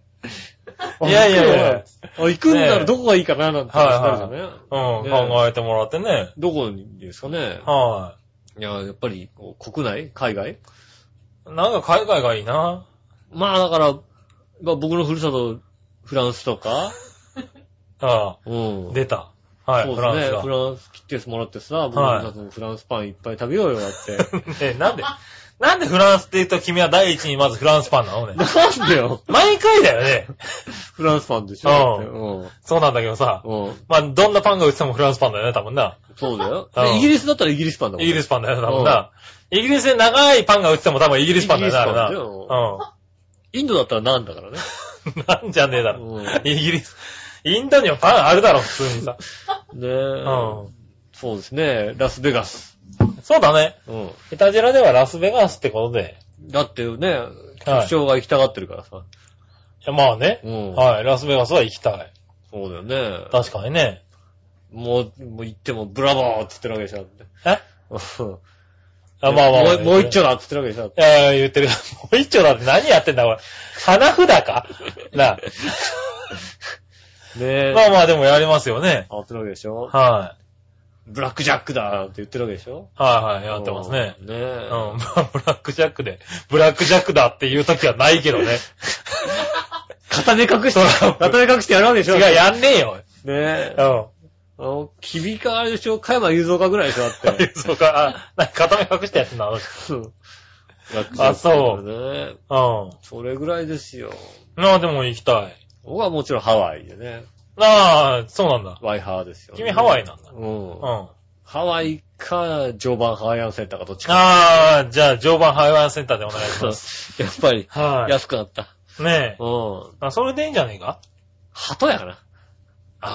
いやいやいやあ行くんならどこがいいかななんて話になるじゃんね。うん、考えてもらってね。どこにですかね。はいや、やっぱり、国内？海外？い。なんか海外がいいな。まあだから、まあ僕のふるさと、フランスとか、あうん。あ、出た。はい、そうですね。フランスがフ。ランス切ってもらってさ、僕のふるさとのフランスパンいっぱい食べようよ、だって。ねなんで、なんでフランスって言うと君は第一にまずフランスパンなのね。なんでよ。毎回だよね。フランスパンでしょ。だってうん。そうなんだけどさ。うん。まあ、どんなパンが売っててもフランスパンだよね、多分な。そうだよ。イギリスだったらイギリスパンだもん。イギリスパンだよね、多分な。イギリスで長いパンが売ってても多分イギリスパンだよね、あれイギリスパンだよな。インドだったらなんだからね。うん。なんじゃねえだろうん。イギリス。インドにはパンあるだろ、普通にさ。ねえ。うん。そうですね。ラスベガス。そうだね。うん。イタジラではラスベガスってことで。だってね、局長が行きたがってるからさ。いやまあね。うん。はい、ラスベガスは行きたい。そうだよね。確かにね。もう、もう行ってもブラボーって言ってるわけでしょ。え？うんあ、まあまあまあ。もうもう一丁だって言ってるわけでしょ。いやいや、言ってる。もう一丁だって何やってんだ、おい。花札か？なねえ。まあまあ、でもやりますよね。あってるわけでしょ。はブラックジャックだって言ってるわけでしょ？い。はいはい、やってますね。うんねえ。うん。まあ、ブラックジャックで、ブラックジャックだっていう時はないけどね。片目隠して、片目隠してやるわけでしょ？違う、やんねえよ。ねえ。うあの、君かあれでしょ？加山雄三かぐらいでしょ？だって。ん。そうか、あ、片目隠してやってんのあの人。うんあそうね。うそれぐらいですよ。ん。まあでも行きたい。僕はもちろんハワイでね。ああ、そうなんだ。ワイハーですよ、ね。君ハワイなんだ。うん。うん。ハワイか、常磐ハワイアンセンターかどっちか。ああ、じゃあ、常磐ハイワンセンターでお願いします。やっぱり、はい。安くなった。ねえ。うん。あ、それでいいんじゃねえか？鳩屋かな。ああ、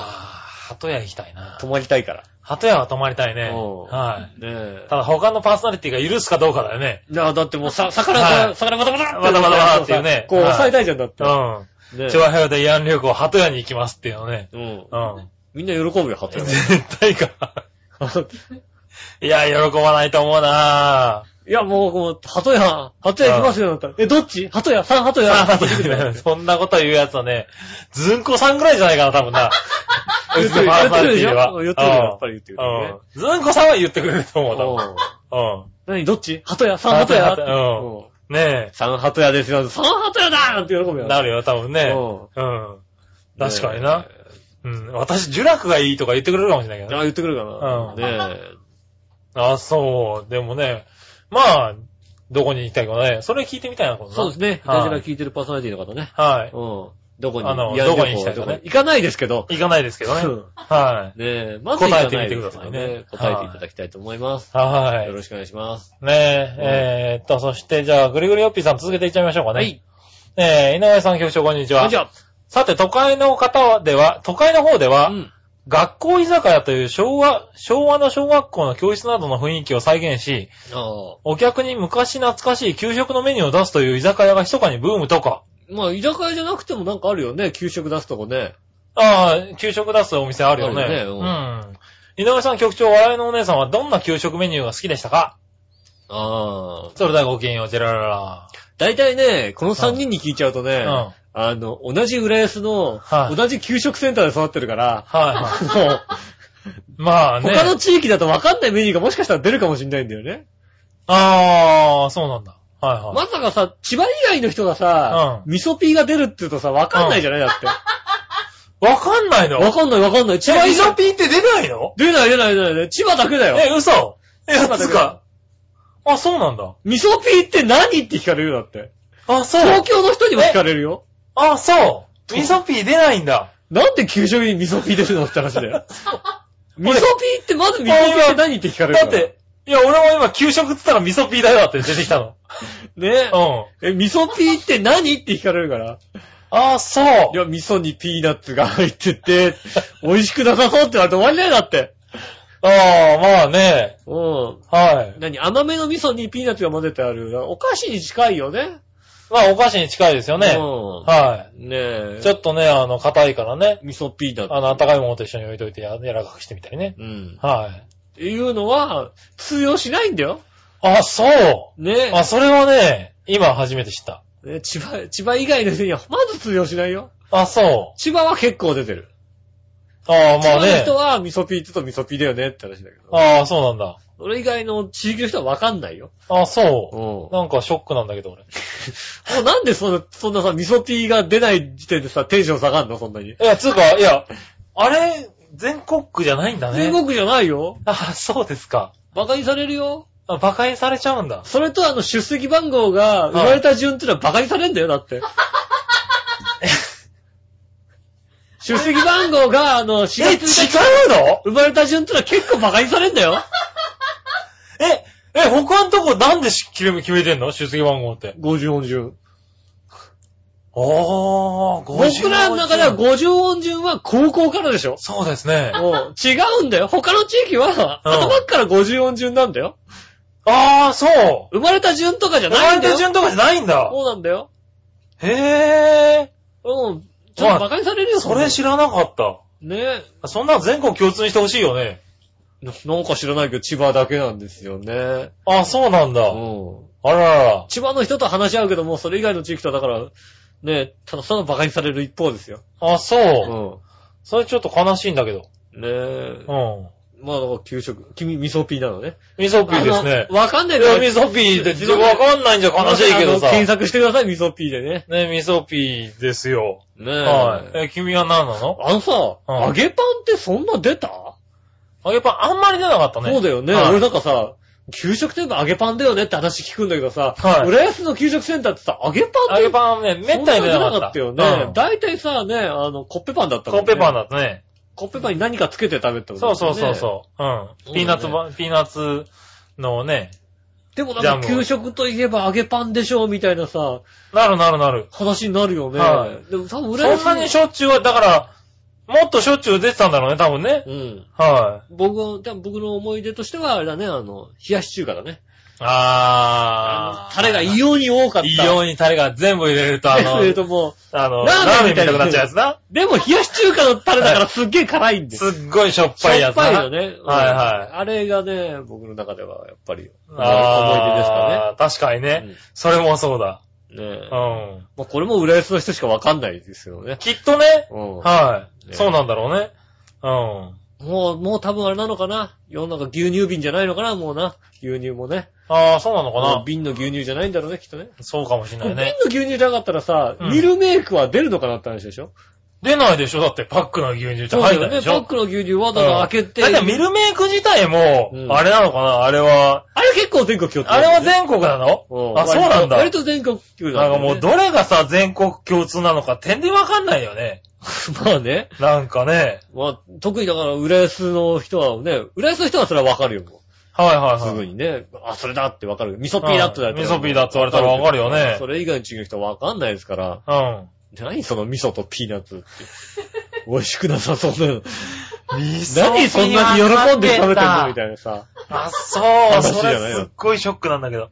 鳩屋行きたいな。泊まりたいから。鳩屋は泊まりたいね。うんはい。ねえ。ただ他のパーソナリティが許すかどうかだよね。いや、だってもうさ、魚が、はい魚バタバタバタバタバタっていうねこう、はい抑えたいじゃんだって。うん。ね調和平和で慰安旅行、鳩屋に行きますっていうのね。うん。うん。みんな喜ぶよ、鳩屋。絶対か。いや、喜ばないと思うないや、もう、もう、鳩屋、鳩屋行きますよ、だったら。え、どっち？鳩屋三鳩屋ぁ。そんなこと言うやつはね、ずんこさんぐらいじゃないかな、多分な。言ってるパーソナリティでは言ってるよやっぱり言ってくるよねうん。ずんこさんは言ってくれると思う、多分。うんう何？どっち？鳩屋三鳩屋？鳩屋うんね三鳩屋ですよ。三鳩屋だーって喜ぶえ。よ。なるよ、多分ね。ううん。確かにな。。うん。私、呪楽がいいとか言ってくれるかもしれないけどあ、ね。言ってくるかな。うんねあ、そう。でもね、まあ、どこに行きたいかね。それ聞いてみたいな、今え。度なそうですね。はい大事な聞いてるパーソナリティの方ね。はい。うん。どこに、あのどこに行きたいかね行かないですけど。行かないですけどね。うんはい。ねえ、まず答えてみてくださいね答えていただきたいと思います。はい。よろしくお願いします。ねえ、えーっと、そして、じゃあ、ぐりぐりよっぴーさん続けていっちゃいましょうかね。はい。えー、井上さん局長こんにちは。じゃさて、都会の方では、都会の方では、あ、うん。学校居酒屋という昭和、昭和の小学校の教室などの雰囲気を再現し。お客に昔懐かしい給食のメニューを出すという居酒屋が密かにブームとか。まあ、居酒屋じゃなくてもなんかあるよね。給食出すとこね。ああ、給食出すお店あるよね。あるよねうん。井上さん局長、笑いのお姉さんはどんな給食メニューが好きでしたか？ああ。それではごきげんよう、ジェラララ。大体ね、この3人に聞いちゃうとね、うんあの、同じ浦安の、はい同じ給食センターで育ってるから、はいはい。まあね。他の地域だと分かんないメニューがもしかしたら出るかもしれないんだよね。ああ、そうなんだ。はいはい。まさかさ、千葉以外の人がさ、う味噌ピーが出るって言うとさ、分かんないじゃないだって。わかんないの？分かんない分かんない。千葉以外え味噌、ピーって出ないの？出ない出ない出ない。千葉だけだよ。え、嘘え、や千葉だけだつか。あ、そうなんだ。味噌ピーって何って聞かれるよだって。あ、そう。東京の人にも聞かれるよ。あ、そう。味噌ピー出ないんだ。なんで給食に味噌ピー出るのって話だよ。味噌ピーってまず味噌ピーって何って聞かれる。だって、いや、俺も今給食っつったら味噌ピーだよって出てきたの。ねうん。え、味噌ピーって何って聞かれるから。あ、そうい。や、味噌にピーナッツが入ってて、美味しくなさそうって言われて終わりだよ、だって。ああ、まあね。うん。はい。何甘めの味噌にピーナッツが混ぜてある。お菓子に近いよね。まあ、お菓子に近いですよね。うん。はねえ。い。ちょっとね、あの、硬いからね。味噌ピーナッツ。あの、温かいものと一緒に置いといてや柔らかくしてみたりね。うん。はい。っていうのは、通用しないんだよ。あ、そう。ねあ、それはね、今初めて知った。ね千葉、千葉以外の人にはまず通用しないよ。あ、そう。千葉は結構出てる。ああ、まあね千葉の人。は味噌ピーって言うと味噌ピーだよねって話だけど。ああ、そうなんだ。それ以外の地域の人はわかんないよ。あそうう。ん。なんかショックなんだけど、俺。もうなんでそんな、そんなさ、味噌ピーが出ない時点でさ、テンション下がんの？そんなに。いや、つうか、いや、あれ、全国区じゃないんだね。全国じゃないよ。あ、そうですか。馬鹿にされるよ。あ馬鹿にされちゃうんだ。それとあの、出席番号が生まれた順ってのは馬鹿にされんだよ、だって。出席番号が、あの、4え、違月1日うの？生まれた順ってのは結構馬鹿にされんだよ。え、え、他のとこなんでし決め決めてんの？出席番号って。50音順。あー、僕らの中では50音順は高校からでしょ？そうですね。もう違うんだよ。他の地域は、うん頭っから50音順なんだよ。あー、そう。生まれた順とかじゃ生まれないんだよ。た順とかじゃないんだ。そうなんだよ。へうん。ちょっと馬鹿にされるよ、ー。それ知らなかった。ねそんなの全国共通にしてほしいよね。ななんか知らないけど、千葉だけなんですよね。あ、そうなんだ。うん。あららら。千葉の人と話し合うけども、それ以外の地域とはだから、ねただただ馬鹿にされる一方ですよ。あ、そうう。ん。それちょっと悲しいんだけど。ねえう。ん。まあ、だから給食。君、味噌ピーなのね。味噌ピーですねあ。のわかんないいや、味噌ピーってわかんないんじゃ悲しいけどさ。あの検索してください、味噌ピーでね。ね、味噌ピーですよ。ねえ。はい。え、君は何なの？あのさ、うん揚げパンってそんな出た、揚げパンあんまり出なかったね。そうだよね。はい俺なんかさ、給食といえば揚げパンだよねって話聞くんだけどさ、はい浦安の給食センターってさ、揚げパンって揚げパンはね、めったに出なかった。よね。うん大体さ、ね、あの、コッペパンだったもんね。コッペパンだったね。コッペパンに何かつけて食べたそうそうそうう。そう。うん。そうだねピーナッツば、ピーナッツのね、でもなんか給食といえば揚げパンでしょみたいなさ、なるなるなる。話になるよね。はいでも多分そんなにしょっちゅうは、だから、もっとしょっちゅう出てたんだろうね、多分ね。うん。は僕の、多分僕の思い出としては、あれだね、あの、冷やし中華だね。い。あー。タレが異様に多かった。異様にタレが全部入れると、あの、えっともあの、ララーメンみたいになっちゃうやつな。う、でも冷やし中華のタレだからすっげえ辛いんですすっごいしょっぱいやつな。しょっぱいよね。うんはいはいあれがね、僕の中ではやっぱり思い出ですかあー、確かにね。ね。それもそうだ。うんねえ。うん。まあこれも浦安の人しかわかんないですよね。きっとね、うん。はい。ねそうなんだろうね。うん。もう、もう多分あれなのかな？世の中牛乳瓶じゃないのかな？もうな。牛乳もね。ああ、そうなのかもうな瓶の牛乳じゃないんだろうね、きっとね。そうかもしれない瓶ね。の牛乳じゃなかったらさ、うんミルメイクは出るのかなって話でしょ？出ないでしょ？だってパックの牛乳ってそうだよね。入ったでしょ？パックの牛乳わざわざ開けて。だってミルメイク自体もう、んあれなのかな？あれは、あれ結構全国共通あれは全国なの？うんあ、そうなんだ。割と全国共通なんかもうどれがさ、全国共通なのか点でわかんないよね。まあね。なんかね。まあ、特にだから、浦安の人はね、浦安の人はそれはわかるよ。もはいはいうはい。すぐにね。あ、それだってわかる。味噌ピーだって言われたらうん味噌ピーだって言われたらわかるよねそれ以外の地域の人はわかんないですから。うん。何その味噌とピーナッツって。美味しくなさそうな 何そんなに喜んで食べてんのみいたいなさ。な。あ、そう。話そじゃないのれすっごいショックなんだけど。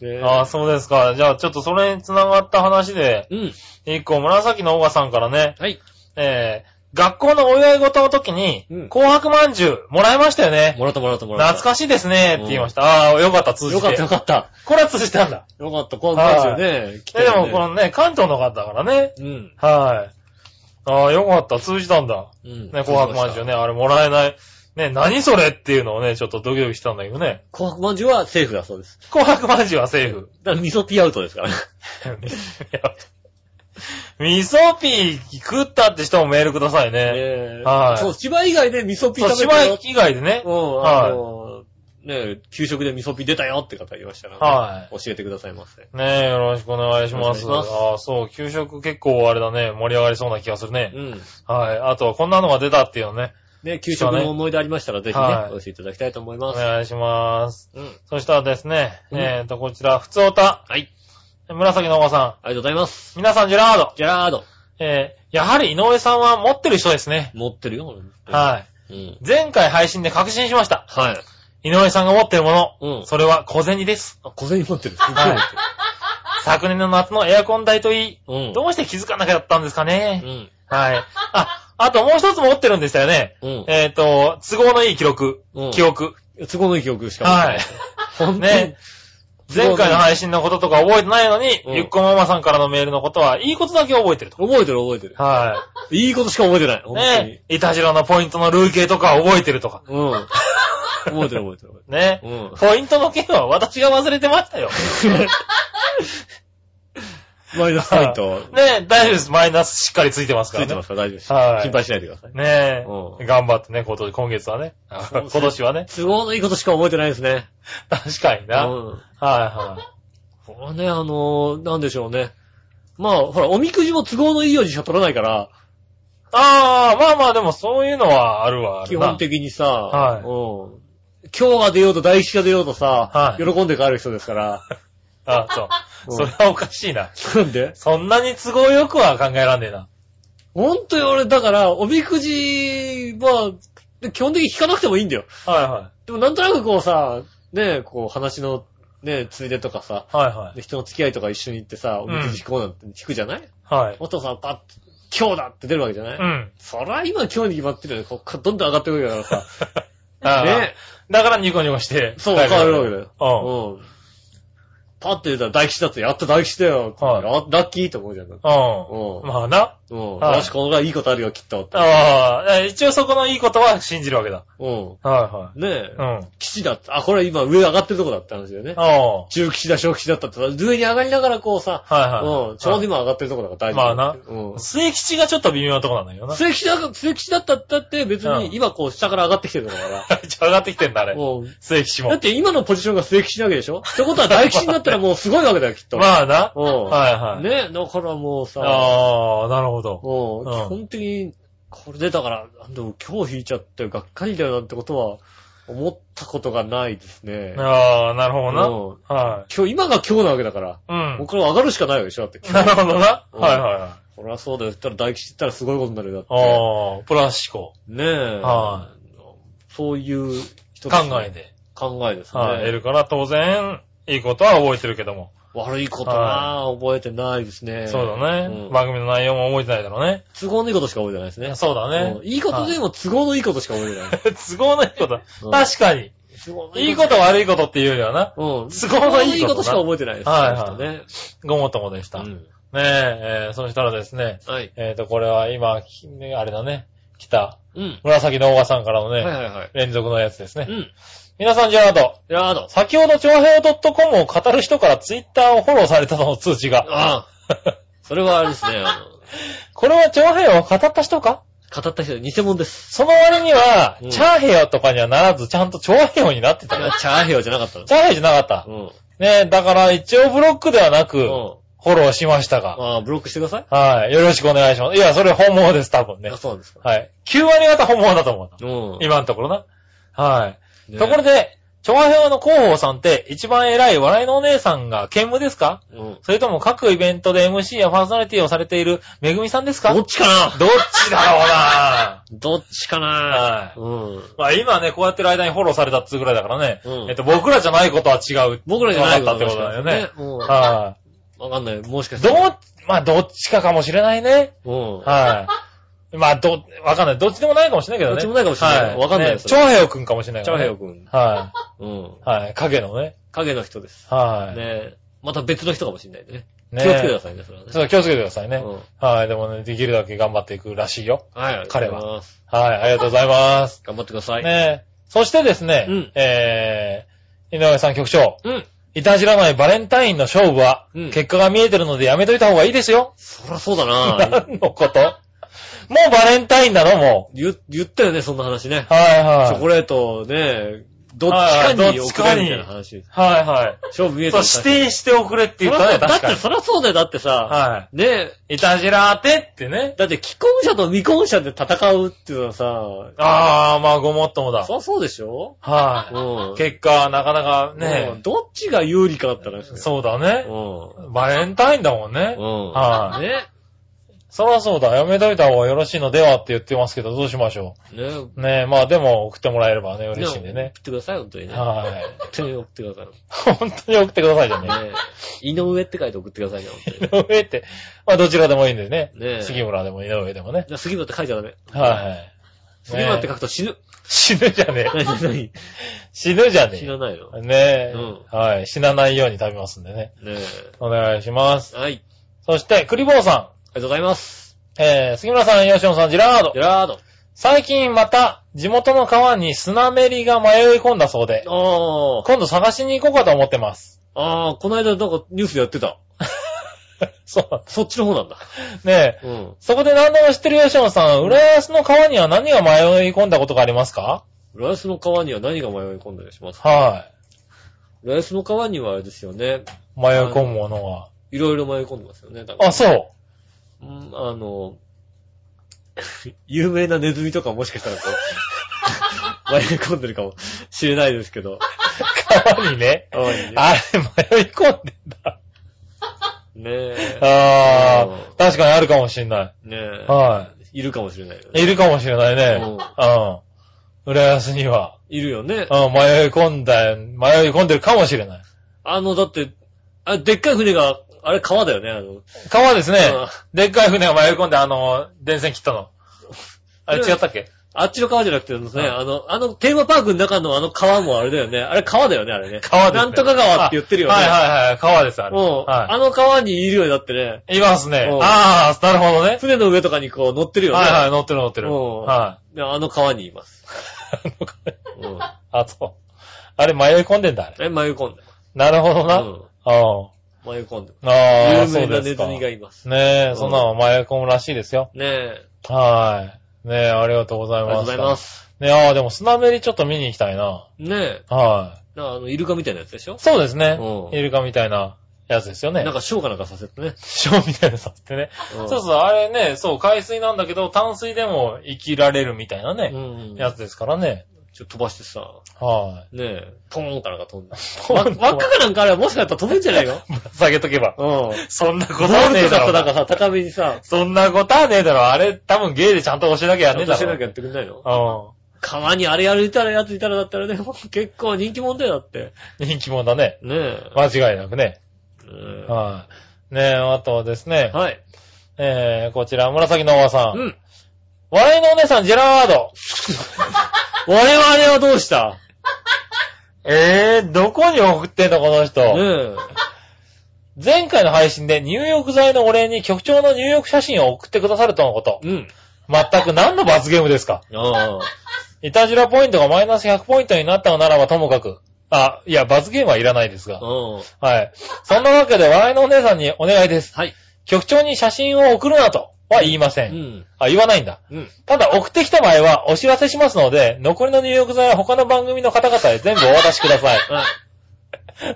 ねああ、そうですか。じゃあちょっとそれに繋がった話で、うん。一個紫のオガさんからね、はい。えー、学校のお祝い事の時にうん、紅白まんじゅうもらいましたよね。もらったもらったもらった。懐かしいですねって言いました。ああ、よかった、通じて。よかったよかった。これは通じたんだ。よかった、こうですよね。来てえ、るねでもこのね、関東の方だからね。うん。はい。ああ、よかった、通じたんだ。うん。ね、紅白まんじゅうね、あれもらえない。ね、何それっていうのをね、ちょっとドキドキしたんだけどね。紅白まんじゅうはセーフだそうです。紅白まんじゅうはセーフ。だから味噌ピーアウトですからね。味噌ピー食ったって人もメールくださいね。ねはいそう、千葉以外で味噌ピー食べたよ。芝居以外でね。うん、はいね給食で味噌ピー出たよって方いましたらね。は教えてくださいませ。ねえ、よろしくお願いします。ますああ、そう、給食結構あれだね、盛り上がりそうな気がするね。うん。はい。あとはこんなのが出たっていうのね、ね、給食の思い出ありましたらぜひね、はいお寄せいただきたいと思いおます。願いします。うん。そしたらですね、うんえっと、こちら、ふつおた。はい。紫のおばさん。ありがとうございます。皆さん、ジェラード。ジェラード。えー、やはり井上さんは持ってる人ですね。持ってるよ。はい。い。うん。前回配信で確信しました。はい。井上さんが持ってるもの。うんそれは小銭です。あ、小銭持ってる。すごい持って昨年の夏のエアコン代といい、る。うん。どうして気づかなかったんですかね。うん。はい。あ、あともう一つ持ってるんでしたよね。うん。えっ、と、都合のいい記録。うん記憶。都合のいい記憶しか持ってない。本当にね。前回の配信のこととか覚えてないのに、うんゆっこママさんからのメールのことは、いいことだけ覚えてると。覚えてる覚えてる。はいいことしか覚えてない。本い。当に。ね。いたじらのポイントの累計とか覚えてるとか。うん。覚えてる覚えてる覚ね。うん。ポイントの件は私が忘れてましたよ。マイナスポイント。ね大丈夫です。マイナスしっかりついてますからねついてます。から大丈夫です。はい心配しないでください。ねうん頑張ってね、今年、今月はね。今年はね。都合のいいことしか覚えてないですね。確かにな。はいうん。はこれはね、あのー、なんでしょうね。まあ、ほら、おみくじも都合のいいようにしか取らないから、い。ああ、まあまあでもそういうのはあるわ、あるな。基本的にさ、はいうん。今日が出ようと大吉が出ようとさ、はい喜んで帰る人ですから。あそう。うんそれはおかしいな。なんで？そんなに都合よくは考えらんねえな。ほんとに俺、だから、おみくじは、基本的に引かなくてもいいんだよ。はいはでもなんとなくこうさ、ね、こう話の、ね、ついでとかさ、い。はいはい。で人の付き合いとか一緒に行ってさ、おみくじ引こうなんて引くじゃない、はい。お父さんパッと、今日だって出るわけじゃない、うん。そりゃ今今日に決まってるよね。こっからどんどん上がってくるからさ。ああね。だからニコニコして。そう、変わるわけだよ。うん。うん。パッて出たら大吉だって、やった大吉だよ。はいララッキーと思うじゃん。うん。うん。まあな。うん。はいよし、このぐらいいいことあるよ、きっと。ってああ、一応そこのいいことは信じるわけだ。うん。はねえ。いはい。うん。吉吉だって。あ、これ今上上がってるとこだって話だよね。あ中吉だ、小吉だったってさ、上に上がりながらこうさ、あ。はいはい。うん。ちょうど今上がってるとこだから大丈夫。まあなうん。末吉がちょっと微妙なとこなんだけどな。末吉だ、末吉だったって別うんに今こう下から上がってきてるんだから。上がってきてんだ、あれ。うん末吉もだっ。て今のポジションが末吉なわけでしょ？ってことは大吉になったらもうすごいわけだよ、きっと。まあな。うん。はいはい。ねだからもうさ、ああ、なるほど。うん、うん基本的に、これでだから、でも今日引いちゃってがっかりだよなんてことは思ったことがないですね。ああ、なるほうんどな。は今日、今が今日なわけだから、い。うんこ。こから上がるしかないわけでしょだって。なるほどな。うんはいはいはい。そりゃそうだよ。言ったら大吉言ったらすごいことになるよ。だって。ああ、プラス思考。ねえ。はそういう人考え。で。考えですね。はい。得るから当然、いいことは覚えてるけども。悪いことなぁ、覚えてないですね。そうだねうん。番組の内容も覚えてないだろうね。都合のいいことしか覚えてないですね。そうだねうん。いいことでも都合のいいことしか覚えてない。都合のいいことうん。確かに。都合のいいこと悪いことっていうよりはな。うん。都合のいいことなしか覚えてないです。はいはい。ごもっともでした。ねうん。え、えーそしたらですね、はい。えっと、これは今、きねあれだね、来た、うん。紫のオガさんからのね、はいはいはい。連続のやつですねう。ん。皆さん、ジェラード。やーだ。先ほど、長平 .com を語る人からツイッターをフォローされたとの通知が。ああ。それはあれですね、あ これは長平を語った人か？の、語った人、偽物です。その割にはうん、チャーヘヨとかにはならず、ちゃんと長平になってたよ。チャーヘヨじゃなかったの。チャーヘヨじゃなかったう。ん。ねだから一応ブロックではなく、うん。フォローしましたが。ああ、ブロックしてください。はい。よろしくお願いします。いや、それ本物です、多分ねあ、。そうなんですか。はい。9割方本物だと思う。うん。今のところな。はい。ねところで、調和表の広報さんって一番偉い笑いのお姉さんが兼務ですか？うん。それとも各イベントで MC やパーソナリティをされているめぐみさんですか？どっちかな？どっちだろうな どっちかな？はいうん。まあ今ね、こうやってる間にフォローされたっつうぐらいだからね。うんえっと、僕らじゃないことは違う。僕らじゃない分かったってことだよね。うん。はわかんない。もしかい。して。どっ、まあどっちかかもしれないね。うん。はい。まあど、わかんない。どっちでもないかもしれないけどね。どっちもないかもしれないはい。わかんないよねそれ長平くんかもしれないチャからね。ーヘヨくん。はうん。い。はい。影のね。影の人です。はい。ねえ。また別の人かもしれないね。ね気をつけてくださいね、それはね。そう、気をつけてくださいね。うんはい。でもね、できるだけ頑張っていくらしいよ。はい。彼ははい。ありがとうございます。頑張ってください。ねそしてですね、うんえー、井上さん局長。うん。いたじらないバレンタインの勝負は、うん結果が見えてるのでやめといた方がいいですよ。そりゃそうだな 何のこと？もうバレンタインなの？も言、言ったよね、そんな話ねう。。はいはい。チョコレートね、どっちかはいにはいどっちかに送れみたいな話。はいはい。勝負見えてそう、る指定しておくれって言ったね、だって。そりゃそうだよ。だってさ、はねい。いたじらーてってね。だって既婚者と未婚者で戦うっていうのはさ、あー、まあごもっともだそ。りゃそうでしょ？はうんい。。結果、なかなかうんね、どっちが有利かって話だよそうだね。うバレンタインだもんねん。。うん。はいね。そらそうだ、やめといた方がよろしいのではって言ってますけど、どうしましょね。う。ねえ、まあでも送ってもらえればね、嬉しいんでね。送ってください、本当にね。はい。本当に送ってください。本当に送ってくださいじゃね。ね井上って書いて送ってくださいね、本当に。井上って、まあどちらでもいいんでね。ねえ杉村でも井上でもね。じゃあ杉村って書いちゃダメ。はい。杉村って書ねくと死ぬ。え死ぬじゃねえ。何？何？死ぬじゃね死なないの？え。ねえ、うんはい。死なないように食べますんでね。ねお願いします。え。はい。そして、クリボーさありがとうございます。ん。えー、杉村さん、吉野さん、ジェラードジェ。ラード。最近また、地元の川にスナメリが迷い込んだそうで、あー。今度探しに行こうかと思ってます。あー、この間なんかニュースでやってた。そう。そっちの方なんだ。ねえ。うん。そこで何でも知ってる吉野さん、浦安の川には何が迷い込んだことがありますか？浦安の川には何が迷い込んだりしますは浦安の川にはあれですよね。い。迷い込むものは。いろいろ迷い込んでますよね。あ、そう。うんあの、有名なネズミとかもしかしたらこう、迷い込んでるかもしれないですけど。川にね。川にねあれ、迷い込んでんだ。ねえ。あうんあ、確かにあるかもしれなねえ。い。はいるかもしれない。ね。いるかもしれないね。うんうん。浦安には。いるよね。うん、迷い込んだ、迷い込んでるかもしれない。あの、だって、あ、でっかい船が、あれ川だよね、あの。川ですねうん。でっかい船が迷い込んで、あの、電線切ったの。あれ違ったっけ？あっちの川じゃなくてですね、うんあの、あの、テーマパークの中のあの川もあれだよね。あれ川だよね、あれね。川ですね。なんとか川って言ってるよね。はいはいはい、川です、あれ。うん。はあの川にいるようになってね。い。いますねう。んああ、なるほどね。船の上とかにこう乗ってるよね。はいはい、乗ってる乗ってる。うんはであの川にいます。い。うん。あと、あれ迷い込んでんだ、あれ。え、迷い込んでなるほどな。ううん。ん。迷い込んでああ、有そうですか。名なネズミがいます。ねねえ、うんそんなの迷い込むらしいですよ。え。はい。ねえ、ありがとうございます。ありがとうございます。ねえ、ああ、でもスナメリちょっと見に行きたいな。ねえ。はあの、イルカみたいなやつでしょ？い。そうですねう。んイルカみたいなやつですよね。なんかショーかなんかさせてね。ショーみたいなさせてね。うんそうそう、あれね、そう、海水なんだけど、淡水でも生きられるみたいなうね、ん。やつですからね。ちょっと飛ばしてさ、はねえ、ポーンかなんか飛んだ。輪っかかなんかあればもしかしたら飛ぶんじゃないの？下げとけば。うん。そんなこボとはねえだろうな。となんかさ、高めにさ、そんなことはねえだろ。あれ、多分ゲーでちゃんと押しなきゃやんねえだろ。ちゃんとしなきゃやってくんないの？う川にあれやるいたらやついたらだったらね、結構人気者だよだって。ん。人気者だね。ねえ。間違いなくね。ねはい。ねえ、あとはですねえ。はい。えー、こちら、紫のおばさん。うん。笑いのお姉さん、ジェラード。我々はどうした？えー、どこに送ってんの、この人？ね前回の配信で入浴剤のお礼に局長の入浴写真を送ってくださるとのことえ。。うん。全く何の罰ゲームですか？ああ。いたじらポイントがマイナス100ポイントになったのならばともかく。あ、いや、罰ゲームはいらないですが。うん。はい。そんなわけで、笑いのお姉さんにお願いです。はい。局長に写真を送るなとは言いませ。うんん。あ、言わないんだ。うん。ただ送ってきた場合はお知らせしますので、残りの入浴剤は他の番組の方々へ全部お渡しください。はい。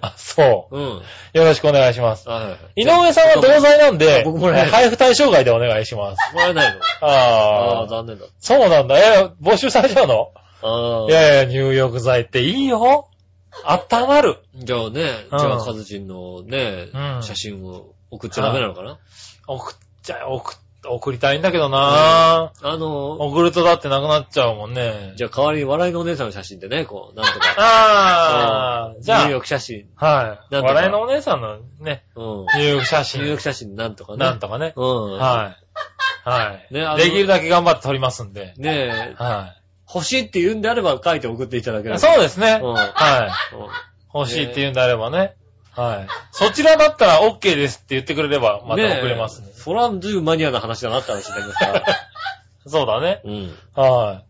あ、そう。うん。よろしくお願いします。はい。井上さんは同罪なんで、僕もらえる配布対象外でお願いします。もらえないの？ああ、ああ、残念だ。そうなんだ。え、募集されちゃうの？ああ。いやいや、入浴剤っていいよ。温まる。じゃあね、うんじゃあ、カズチンのねう、ん写真を送っちゃダメなのかな？送っちゃ、送、送りたいんだけどなあの、送るとだってなくなっちゃうもんね。じゃあ代わりに笑いのお姉さんの写真でね、こう、なんとか。ああ、じゃ入浴写真。あ、はい。なんとか笑いのお姉さんのね、うん。入浴写真。入浴写真なんとかね。なんとかね。うん。はい。はい。ねあのできるだけ頑張って撮りますんで。ねえ、は欲しいって言うんであれば書いて送っていただければ。い。そうですね。うんはい。うん欲しいって言うんであればね。はい。そちらだったら OK ですって言ってくれれば、また送れますねえ。そら、ずいぶんマニアな話だなって話になりますから。そうだね。うん。は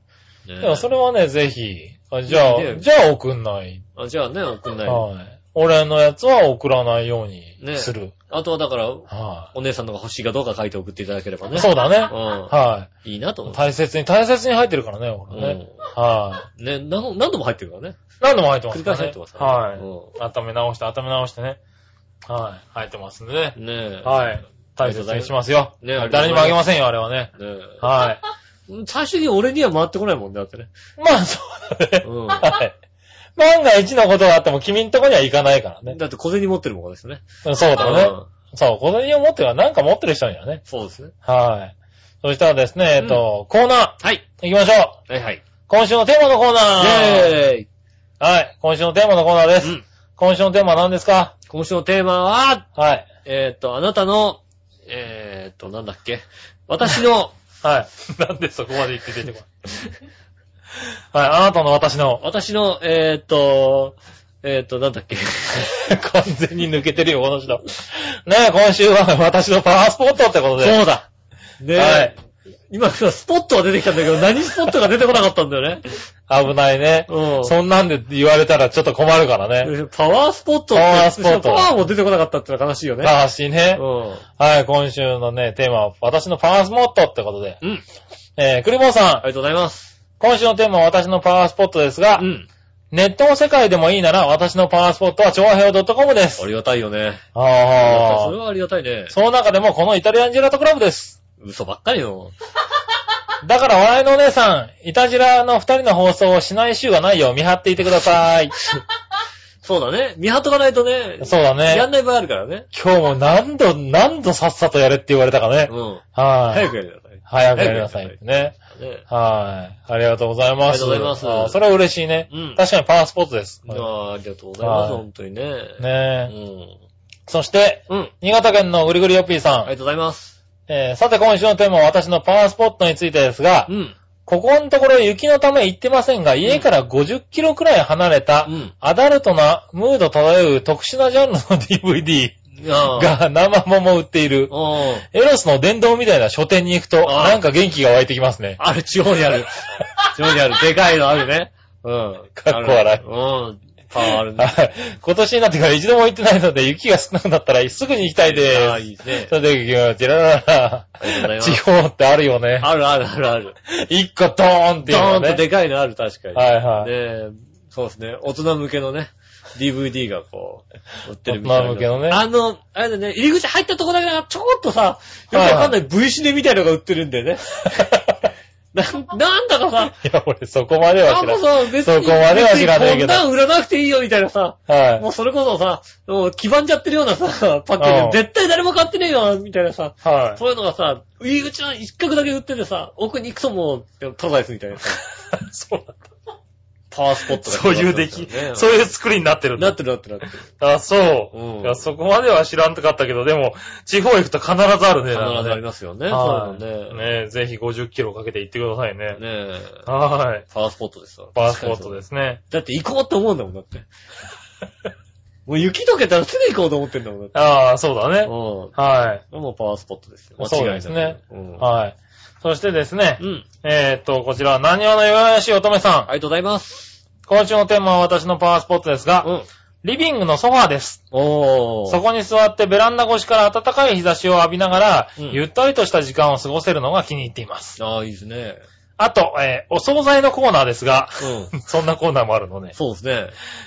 い。でもそれはね、ぜひ。あじゃあじゃあ送んない。あじゃあね、送んない。はい。俺のやつは送らないようにねする。あとはだから、はお姉さんのが欲しいかどうか書いて送っていただければい。ね。そうだね。うはい。ん。いいなと思う。大切に、大切に入ってるからね、俺ね。はね、何何度も入ってるからね。い。何度も入ってます繰り。返し入ってますはい。う温め直して、温め直してね。はい。入ってますんでね。ん。ねえ。はい。大切にしますよ。ねありがとうございます誰にもあげませんよ、あれはね。ねはい。え。最終的に俺には回ってこないもんね、だってね。まあ、そうだね。うんはい。万が一のことがあっても君んとこには行かないからね。だって小銭持ってるもんですね。そうだねうん。そう、小銭を持ってるなんか持ってる人にはね。そうですね。はい。そしたらですね、えっと、コーナはい。ー、行きましょう。はいはい。今週のテーマのコーナー。イェーイはい。今週のテーマのコーナーです。うん。今週のテーマは何ですか？今週のテーマは、はい。えーっと、あなたの、えーっと、なんだっけ？私の、はい。なんでそこまで言って出てこない？はい。あなたの私の。私の、えーっと、えーっと、なんだっけ。完全に抜けてるよ、この人。ねえ、今週は私のパワースポットってことで。そうだ。ねえ。はい今、スポットは出てきたんだけど、何スポットが出てこなかったんだよね。危ないね。うん。そんなんで言われたらちょっと困るからね。パワースポットパワースポットパワーも出てこなかったってのは悲しいよね。悲しいね。うはい、今週のね、テーマは私のパワースポットってことで。ん。うん。えー、クリボーさん、ありがとうございます。今週のテーマは私のパワースポットですが、うん。ネットの世界でもいいなら私のパワースポットは超平洋 .com です。ありがたいよね。ああ。それはありがたいね。その中でもこのイタリアンジェラートクラブです。嘘ばっかりよ。だから笑いのお姉さん、イタジラの二人の放送をしない週がないよう見張っていてください。そうだね。見張っとかないとね、そうだね。やんない場合あるからね。今日も何度、何度さっさとやれって言われたかね。うん。はい。早くやりなさい。早くやりなさいね。ね。はい。ありがとうございます。ありがとうございますそれは嬉しいね。うん確かにパワースポットです。ああ、ありがとうございます。はい本当にね。ねえ。うん。そして、うん。新潟県のぐりぐりよっぴーさん。ありがとうございます。えーさて今週のテーマは私のパワースポットについてですが、うん。ここのところ雪のため行ってませんが、家から50キロくらい離れた、うんアダルトなムード漂う特殊なジャンルの DVD。が生もも売っている、うん。エロスの殿堂みたいな書店に行くと、なんか元気が湧いてきますね。ある、地方にある。地方にある。でかいのあるね。うん。かっこ笑いうん。パワーあるね。はい。今年になってから一度も行ってないので、雪が少なくなったらすぐに行きたいでああ、す。いいねそ。れで。ジラララ。ありがとうございます地方ってあるよね。あるあるあるある。一個ドーンっていうのね。ドーンとでかいのある、確かに。はいはいねえそうですね。大人向けのね、DVD がこう、売ってるみたいな。大人向けのねあの、あれだね、入り口入ったとこだけなんかちょこっとさ、よくわかんない V シネみたいなのが売ってるんだよね。な、なんだかさ、いや、俺そこまでは知らん。なんかさ、別に、そこまでは知らないけど別にこんなん売らなくていいよみたいなさ、はい。もうそれこそさ、もう黄ばんじゃってるようなさ、パッケージ絶対誰も買ってねえよ、みたいなさ、はい。そういうのがさ、入り口の一角だけ売っててさ、奥に行くともう、トザイスみたいなさ、そうなんだ。パワースポットがそういう出来、そういう作りになってるんだなってるなってるなってる。あ、そう。うんいや、そこまでは知らんとかったけど、でも、地方行くと必ずあるね。必ずありすますよね、はいそういうのね。ねえ、ぜひ50キロかけて行ってくださいね。ねえ。はい。パワースポットですわ。パワースポットですね。だって行こうって思うんだもん、だって。もう雪解けたらすぐ行こうと思ってんだもん、だって。ああ、そうだね。うはい。ん。もうパワースポットですよ。間違いなくですね。うん。はい。そしてですねう、ん。えーっと、こちら、何話の弱々しい乙女さん。ありがとうございます。今週のテーマは私のパワースポットですが、うん。リビングのソファーです。おー。そこに座ってベランダ越しから暖かい日差しを浴びながら、うんゆったりとした時間を過ごせるのが気に入っています。ああ、いいですね。あと、えーお惣菜のコーナーですが、うん。そんなコーナーもあるのね。そうですね。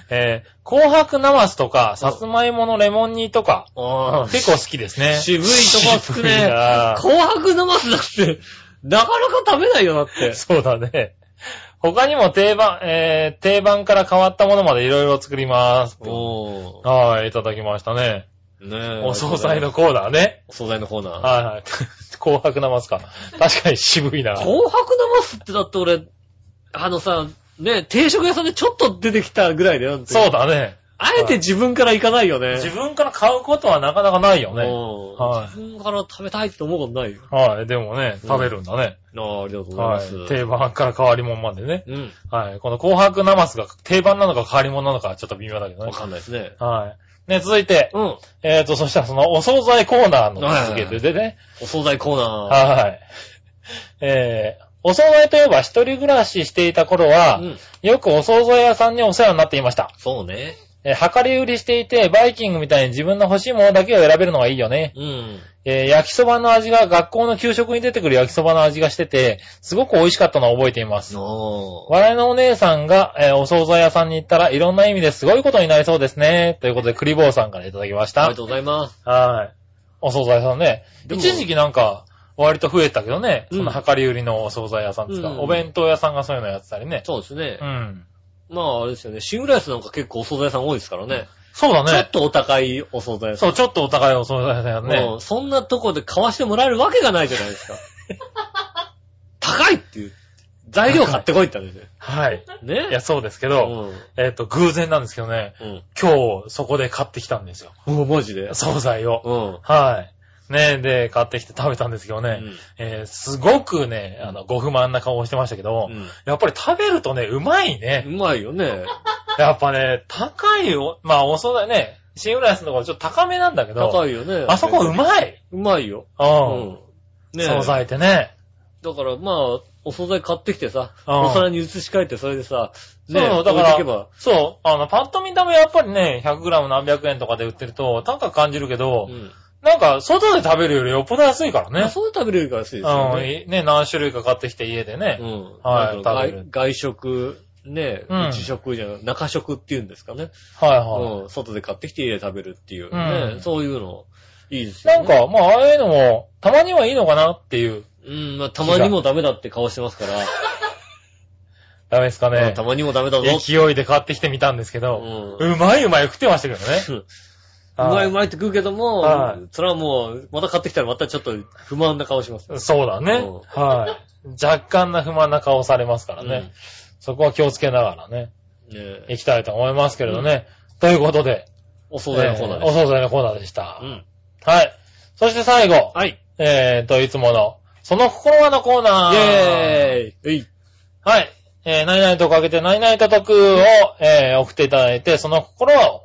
えー紅白ナマスとか、さつまいものレモン煮とか、結構好きですね。渋いとこつくね な。紅白のマスだって、なかなか食べないよ、だって。そうだね。他にも定番、えー定番から変わったものまでいろいろ作ります。おー。はい、いただきましたね。ねえ。お惣菜のコーナーね。お惣菜のコーナー。はいはい。紅白ナマスか。確かに渋いな。紅白のマスってだって俺、あのさ、ね、定食屋さんでちょっと出てきたぐらいだよ。そうだね。あえて自分から行かないよね。自分から買うことはなかなかないよね。うんはい自分から食べたいって思うことないよ。はい。でもね、食べるんだね。ああ、ありがとうございはます。い。定番から変わり物までね。うん。はい。この紅白ナマスが定番なのか変わり物なのかはちょっと微妙だけどわね。かんないですね。はい。ね、続いて、うん。えーと、そしたらそのお惣菜コーナーの続けてでね。お惣菜コーナー。はい。えー、お惣菜といえば一人暮らししていた頃は、うん。よくお惣菜屋さんにお世話になっていました。そうね。えー、量り売りしていて、バイキングみたいに自分の欲しいものだけを選べるのがいいよね。うん。えー焼きそばの味が学校の給食に出てくる焼きそばの味がしてて、すごく美味しかったのを覚えています。おー。笑いのお姉さんが、えーお惣菜屋さんに行ったらいろんな意味ですごいことになりそうですね。ということで、クリボーさんからいただきましたありが。とうございます。はい。お惣菜屋さんね。一時期なんか、割と増えたけどね。うんその量り売りのお惣菜屋さんですか、うんお弁当屋さんがそういうのやってたりね。そうですねう。ん。まあ、あれですよね。シングライスなんか結構お惣菜屋さん多いですからね。そうだね。ちょっとお高いお惣菜屋さん。そう、ちょっとお高いお惣菜屋さんね。うんそんなとこで買わしてもらえるわけがないじゃないですか。高いっていう。材料買ってこいって言ったんで。はい。ねいや、そうですけうど、ん。えっ、と、偶然なんですけどね、うん。今日そこで買ってきたんですよ。おマジで？惣菜を。うん。はい。ねで、買ってきて食べたんですけどね、うんえーすごくね、あの、ご不満な顔をしてましたけど、うんやっぱり食べるとね、うまいうね。まいよね。やっぱね、高いお、まあ、お惣菜ね、シングライスのところちょっと高めなんだけど、高いよね。あそこうまい。うまいよ。う。うんん。ね惣菜ってね。だからまあ、お惣菜買ってきてさ、うんお皿に移し替えて、それでさ、ねそう、だから、そう、あの、パッと見た目やっぱりね、100g 何百円とかで売ってると高く感じるけど、うん。なんか、外で食べるよりよっぽど安いからね。ねそう食べれるから安いですようん、ね。何種類か買ってきて家でね。うん。はい食べる外外食、ね、うん内食じゃなく中食っていうんですかね。はいはい。うん。外で買ってきて家で食べるっていううんね。そういうの、いいですよね。なんか、まあ、ああいうのも、たまにはいいのかなっていう。うん、まあ、たまにもダメだって顔してますから。ダメですかねまあた。まにもダメだぞ。勢いで買ってきてみたんですけうど、ん。うまいうまい食ってましたけどね。うまいうまいって食うけどもはい、それはもう、また買ってきたらまたちょっと不満な顔します。そうだね。うんはい。若干な不満な顔されますからね。うんそこは気をつけながらね、ねえ行きたいと思いますけれどね。ということで、お惣菜のコーナーです。えーお惣菜のコーナーでした。うん。はい。そして最後、はい。えーと、いつもの、その心はのコーナー。イェーイ。はい。えー、何々とかけて何々と解くを、えー、送っていただいて、その心を、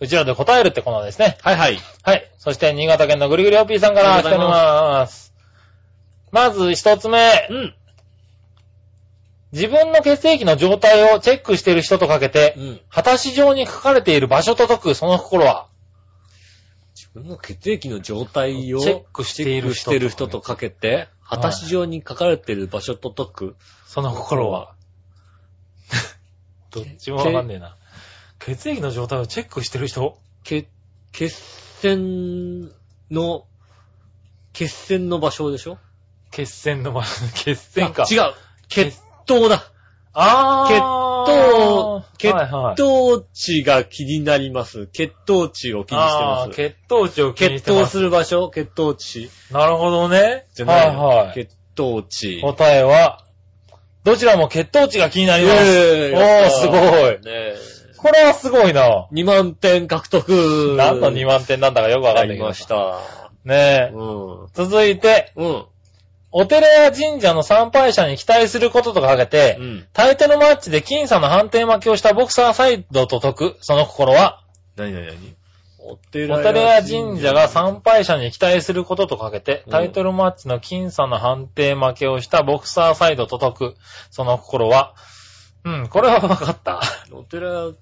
うちらで答えるってコーナーですね。はいはい。はい。そして、新潟県のぐりぐりおっぴーさんから来ております。まず一つ目う。ん。自分の血液の状態をチェックしている人とかけてう、ん。果たし状に書かれている場所と解く、その心は、自分の血液の状態をチェックしている人チェックしてる人とかけて、果たし状に書かれてる場所と解く。その心は。どっちもわかんねえな。血液の状態をチェックしてる人？血、血栓の、血栓の場所でしょ？血栓の場所、血栓か。あ違う。血糖だ。あー。血糖、血糖値が気になります。血糖値を気にしてます。血糖値を気にし血糖てますす。る場所？血糖値。なるほどね。じゃないのはいはい。血糖値。答えは、どちらも血糖値が気になります。えおー、すごい。ねえこれはすごいな。2万点獲得。何の2万点なんだかよくわかりました。ねえ。うん。続いて、うん。お寺や神社の参拝者に期待することとかけて、うん。タイトルマッチで僅差の判定負けをしたボクサーサイドと解く、その心は、何何何？おお寺寺や神社が参拝者に期待することとかけてう、んタイトルマッチの僅差の判定負けをしたボクサーサイドと解く、その心は、うん、これは分かった。お寺、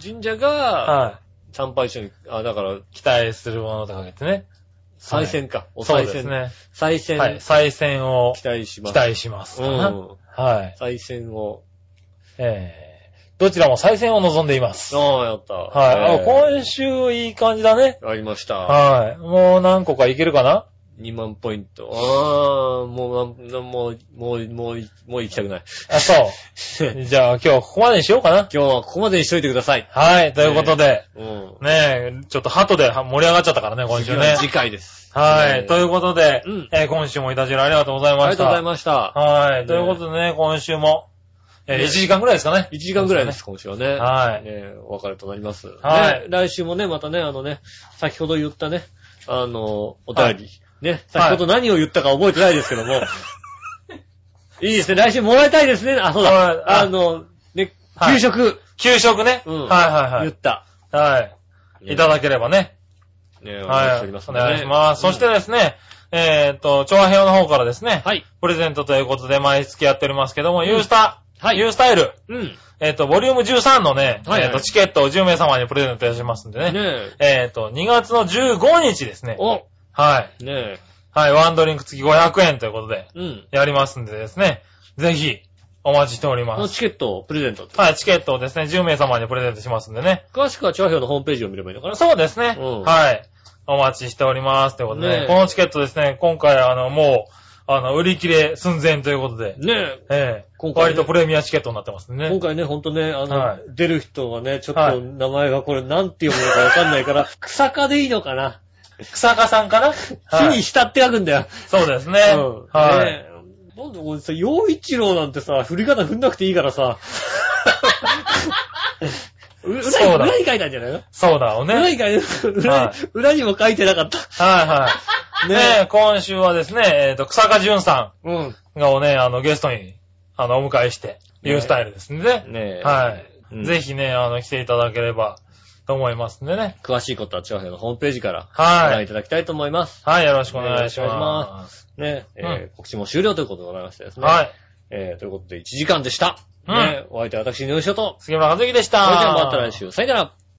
神社が、は参拝所に、あ、だから、い。期待するものとかけてね。再選か。おそう賽銭。ですね。再選、はい。再選を期待します。期待します。うん。はい。再選を。えー、どちらも再選を望んでいます。はい。ああ、やった。あ、えー今週いい感じだね。ありました。はい。もう何個かいけるかな2万ポイント。ああ、もうなん、もう、もう、もう、もう行きたくない。あ、そう。じゃあ今日はここまでにしようかな。今日はここまでにしといてください。はい。ということで、うん。ねえ、ちょっと鳩で盛り上がっちゃったからね、今週ね。次回です。はい。ねということで、うんえー今週もいたじらありがとうございました。ありがとうございました。はい。ということでね、今週も、えーね1時間ぐらいですかね。1時間ぐらいです、今週はね。はいねお別れとなります。はいね来週もね、またね、あのね、先ほど言ったね、あの、お便り。ね、先ほど何を言ったか覚えてないですけども。いいですね、来週もらいたいですね。あ、そうはいだ。ああの、ね、はい給食。給食ね。うんはいはいはい。言った。はい。いただければね。ね、お願いおりはい。おますね願いします。そしてうんですね、えーっと、調和平和の方からですね、はい。プレゼントということで毎月やっておりますけども、んユースタ、はいユースタイル、うん。えーっと、ボリューム13のね、はいはいえーっと、チケットを10名様にプレゼントいたしますんでね。ねえ。えーっと、2月の15日ですね。おはい。ねえ。はい、ワンドリンク付き500円ということで、うん。やりますんでですね、ぜひ、お待ちしておりこのます。チケットをプレゼント。はい、チケットをですね、10名様にプレゼントしますんでね。詳しくは調和表のホームページを見ればいいのかなそうですね。うんはい。お待ちしております。ということでね、このチケットですね、今回あの、もう、あの、売り切れ寸前ということで、ねえ。ええ今回ね割とプレミアチケットになってますね。今回ね、ほんとね、あの、はい出る人がね、ちょっとはい名前がこれなんて読むのかわかんないから、草科でいいのかな草加さんかな火はい。にしたって書くんだよ。そうですね。うん。はい。ねえなんでこれさ、洋一郎なんてさ、振り方振んなくていいからさ。う裏にそうだ裏に書いたんじゃないの？そうだよね。裏に書いて、裏にはい裏にも書いてなかった。はいはい。ねねえ、今週はですね、えっ、と、草加淳さうん。んがをね、あの、ゲストに、あの、お迎えして、ねいうスタイルですね。ねえ。はい。うんぜひね、あの、来ていただければと思いますんでね。詳しいことは、調和表のホームページからごはい。覧いただきたいと思います。はい、よろしくお願いしま。ますね、えうー告知も終了ということでございましてですね。はい。えー、ということで1時間でした。うんね、お相手は私、井上翔と。杉村和之でした。それではまた来週。さよなら。